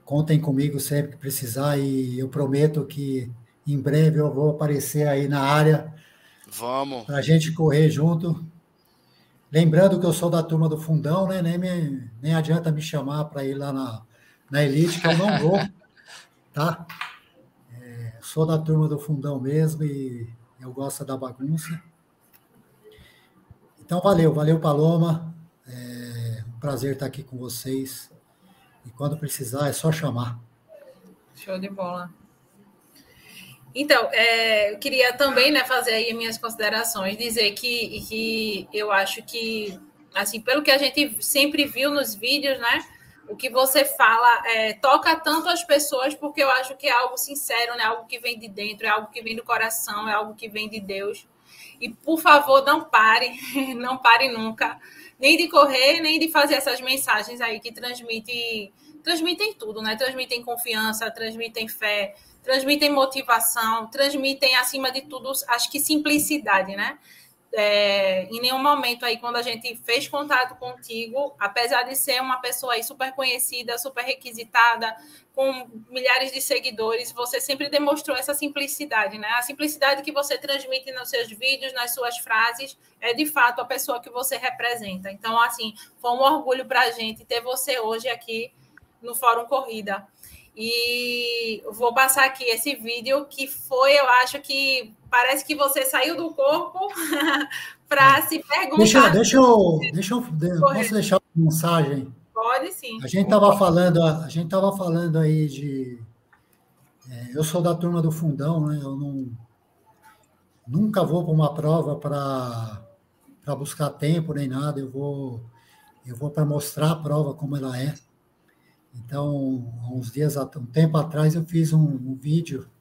[SPEAKER 3] contem comigo sempre que precisar. E eu prometo que em breve eu vou aparecer aí na área.
[SPEAKER 2] Vamos.
[SPEAKER 3] Para a gente correr junto. Lembrando que eu sou da turma do fundão, né? Nem, me, nem adianta me chamar para ir lá na, na Elite, que eu não vou. tá? É, sou da turma do fundão mesmo e eu gosto da bagunça. Então, valeu, valeu, Paloma. É um prazer estar aqui com vocês. E quando precisar, é só chamar.
[SPEAKER 1] Show de bola. Então, é, eu queria também né, fazer aí minhas considerações, dizer que, que eu acho que, assim, pelo que a gente sempre viu nos vídeos, né? O que você fala é, toca tanto as pessoas, porque eu acho que é algo sincero, né? algo que vem de dentro, é algo que vem do coração, é algo que vem de Deus. E, por favor, não pare, não pare nunca. nem de correr, nem de fazer essas mensagens aí que transmitem, transmitem tudo, né? Transmitem confiança, transmitem fé, transmitem motivação, transmitem, acima de tudo, acho que simplicidade, né? É, em nenhum momento aí, quando a gente fez contato contigo, apesar de ser uma pessoa aí super conhecida, super requisitada, com milhares de seguidores, você sempre demonstrou essa simplicidade, né? A simplicidade que você transmite nos seus vídeos, nas suas frases, é de fato a pessoa que você representa. Então, assim, foi um orgulho para a gente ter você hoje aqui no Fórum Corrida. E vou passar aqui esse vídeo que foi, eu acho que parece que você saiu do corpo para se perguntar.
[SPEAKER 3] Deixa, deixa eu, deixa eu posso deixar uma mensagem?
[SPEAKER 1] Pode sim.
[SPEAKER 3] A gente estava falando, a gente estava falando aí de, é, eu sou da turma do fundão, né? Eu não nunca vou para uma prova para para buscar tempo nem nada. Eu vou eu vou para mostrar a prova como ela é. Então, há uns dias, um tempo atrás, eu fiz um, um vídeo é,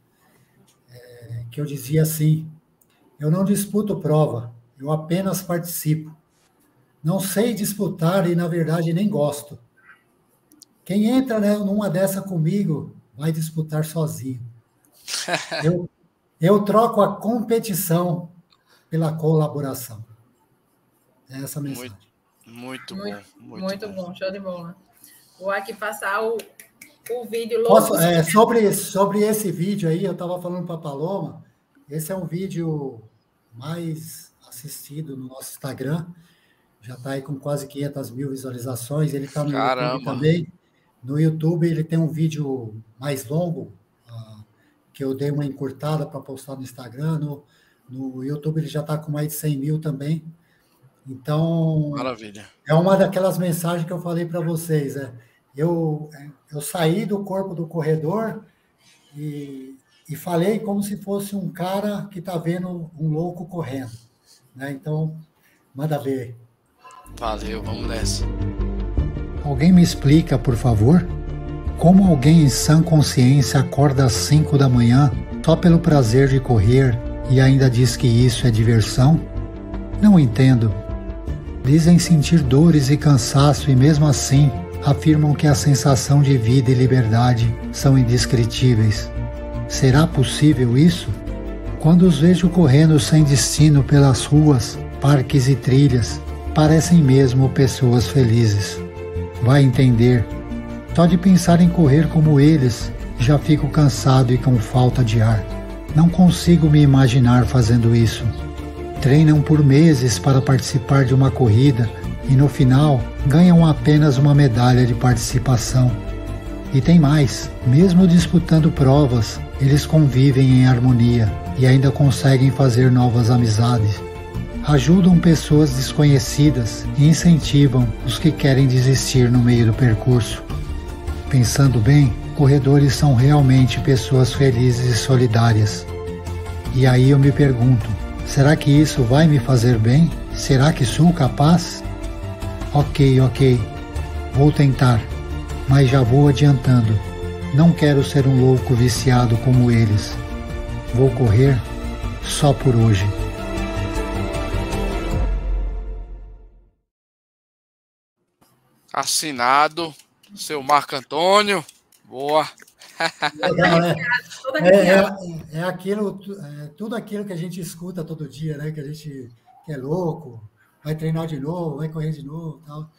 [SPEAKER 3] que eu dizia assim: eu não disputo prova, eu apenas participo. Não sei disputar e, na verdade, nem gosto. Quem entra né, numa dessa comigo vai disputar sozinho. Eu, eu troco a competição pela colaboração. É essa mensagem.
[SPEAKER 2] Muito, muito,
[SPEAKER 1] muito
[SPEAKER 2] bom. Muito,
[SPEAKER 1] muito
[SPEAKER 2] bom.
[SPEAKER 1] bom, show de bola. Vou aqui passar o, o vídeo
[SPEAKER 3] Posso, é, sobre, sobre esse vídeo aí, eu estava falando para a Paloma, esse é um vídeo mais assistido no nosso Instagram, já está aí com quase 500 mil visualizações, ele está no
[SPEAKER 2] Caramba.
[SPEAKER 3] YouTube também. No YouTube ele tem um vídeo mais longo, uh, que eu dei uma encurtada para postar no Instagram, no, no YouTube ele já está com mais de 100 mil também. Então,
[SPEAKER 2] Maravilha.
[SPEAKER 3] é uma daquelas mensagens que eu falei para vocês. É, eu, eu saí do corpo do corredor e, e falei como se fosse um cara que está vendo um louco correndo. Né? Então, manda ver.
[SPEAKER 2] Valeu, vamos nessa.
[SPEAKER 3] Alguém me explica, por favor? Como alguém em sã consciência acorda às 5 da manhã só pelo prazer de correr e ainda diz que isso é diversão? Não entendo. Dizem sentir dores e cansaço e mesmo assim afirmam que a sensação de vida e liberdade são indescritíveis. Será possível isso? Quando os vejo correndo sem destino pelas ruas, parques e trilhas, parecem mesmo pessoas felizes. Vai entender. Só de pensar em correr como eles, já fico cansado e com falta de ar. Não consigo me imaginar fazendo isso. Treinam por meses para participar de uma corrida e no final ganham apenas uma medalha de participação. E tem mais: mesmo disputando provas, eles convivem em harmonia e ainda conseguem fazer novas amizades. Ajudam pessoas desconhecidas e incentivam os que querem desistir no meio do percurso. Pensando bem, corredores são realmente pessoas felizes e solidárias. E aí eu me pergunto: será que isso vai me fazer bem? Será que sou capaz? Ok, ok, vou tentar, mas já vou adiantando. Não quero ser um louco viciado como eles. Vou correr só por hoje.
[SPEAKER 2] Assinado, seu Marco Antônio. Boa.
[SPEAKER 3] Legal, né? É, é, é, aquilo, é tudo aquilo que a gente escuta todo dia, né? Que a gente que é louco, vai treinar de novo, vai correr de novo, tal.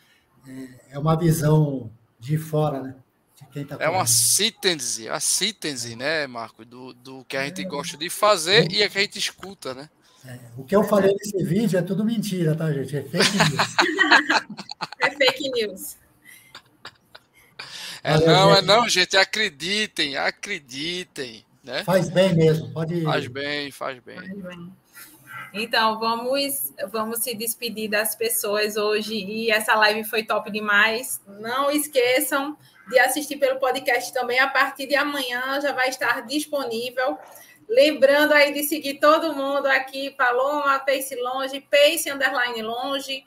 [SPEAKER 3] É, é uma visão de fora, né? De
[SPEAKER 2] quem tá é uma síntese, a síntese, né, Marco, do, do que a gente é, gosta de fazer e a que a gente escuta, né?
[SPEAKER 3] É, o que eu falei nesse vídeo é tudo mentira, tá, gente? É fake news.
[SPEAKER 1] é fake news.
[SPEAKER 2] É Valeu, não, gente. é não, gente. Acreditem, acreditem. Né?
[SPEAKER 3] Faz bem mesmo, pode.
[SPEAKER 2] Faz bem, faz bem.
[SPEAKER 1] Faz bem. Então, vamos, vamos se despedir das pessoas hoje. E essa live foi top demais. Não esqueçam de assistir pelo podcast também. A partir de amanhã já vai estar disponível. Lembrando aí de seguir todo mundo aqui, Paloma, Pace Longe, Pace Underline Longe,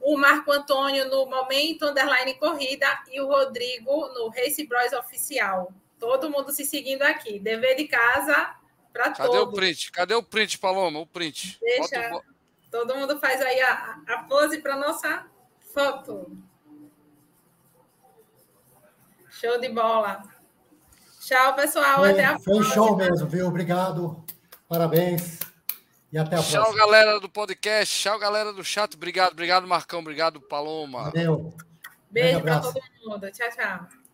[SPEAKER 1] o Marco Antônio no Momento Underline Corrida e o Rodrigo no Race Bros Oficial. Todo mundo se seguindo aqui. Dever de casa para todos.
[SPEAKER 2] Cadê o print? Cadê o print, Paloma? O print.
[SPEAKER 1] Deixa. Todo mundo faz aí a, a pose para nossa Foto. Show de bola. Tchau, pessoal.
[SPEAKER 3] Foi,
[SPEAKER 1] até a
[SPEAKER 3] foi
[SPEAKER 1] próxima.
[SPEAKER 3] show mesmo, viu? Obrigado. Parabéns. E até a
[SPEAKER 2] Tchau,
[SPEAKER 3] próxima.
[SPEAKER 2] galera do podcast. Tchau, galera do chat. Obrigado, obrigado, Marcão. Obrigado, Paloma.
[SPEAKER 3] Valeu.
[SPEAKER 1] Beijo para todo mundo. Tchau, tchau.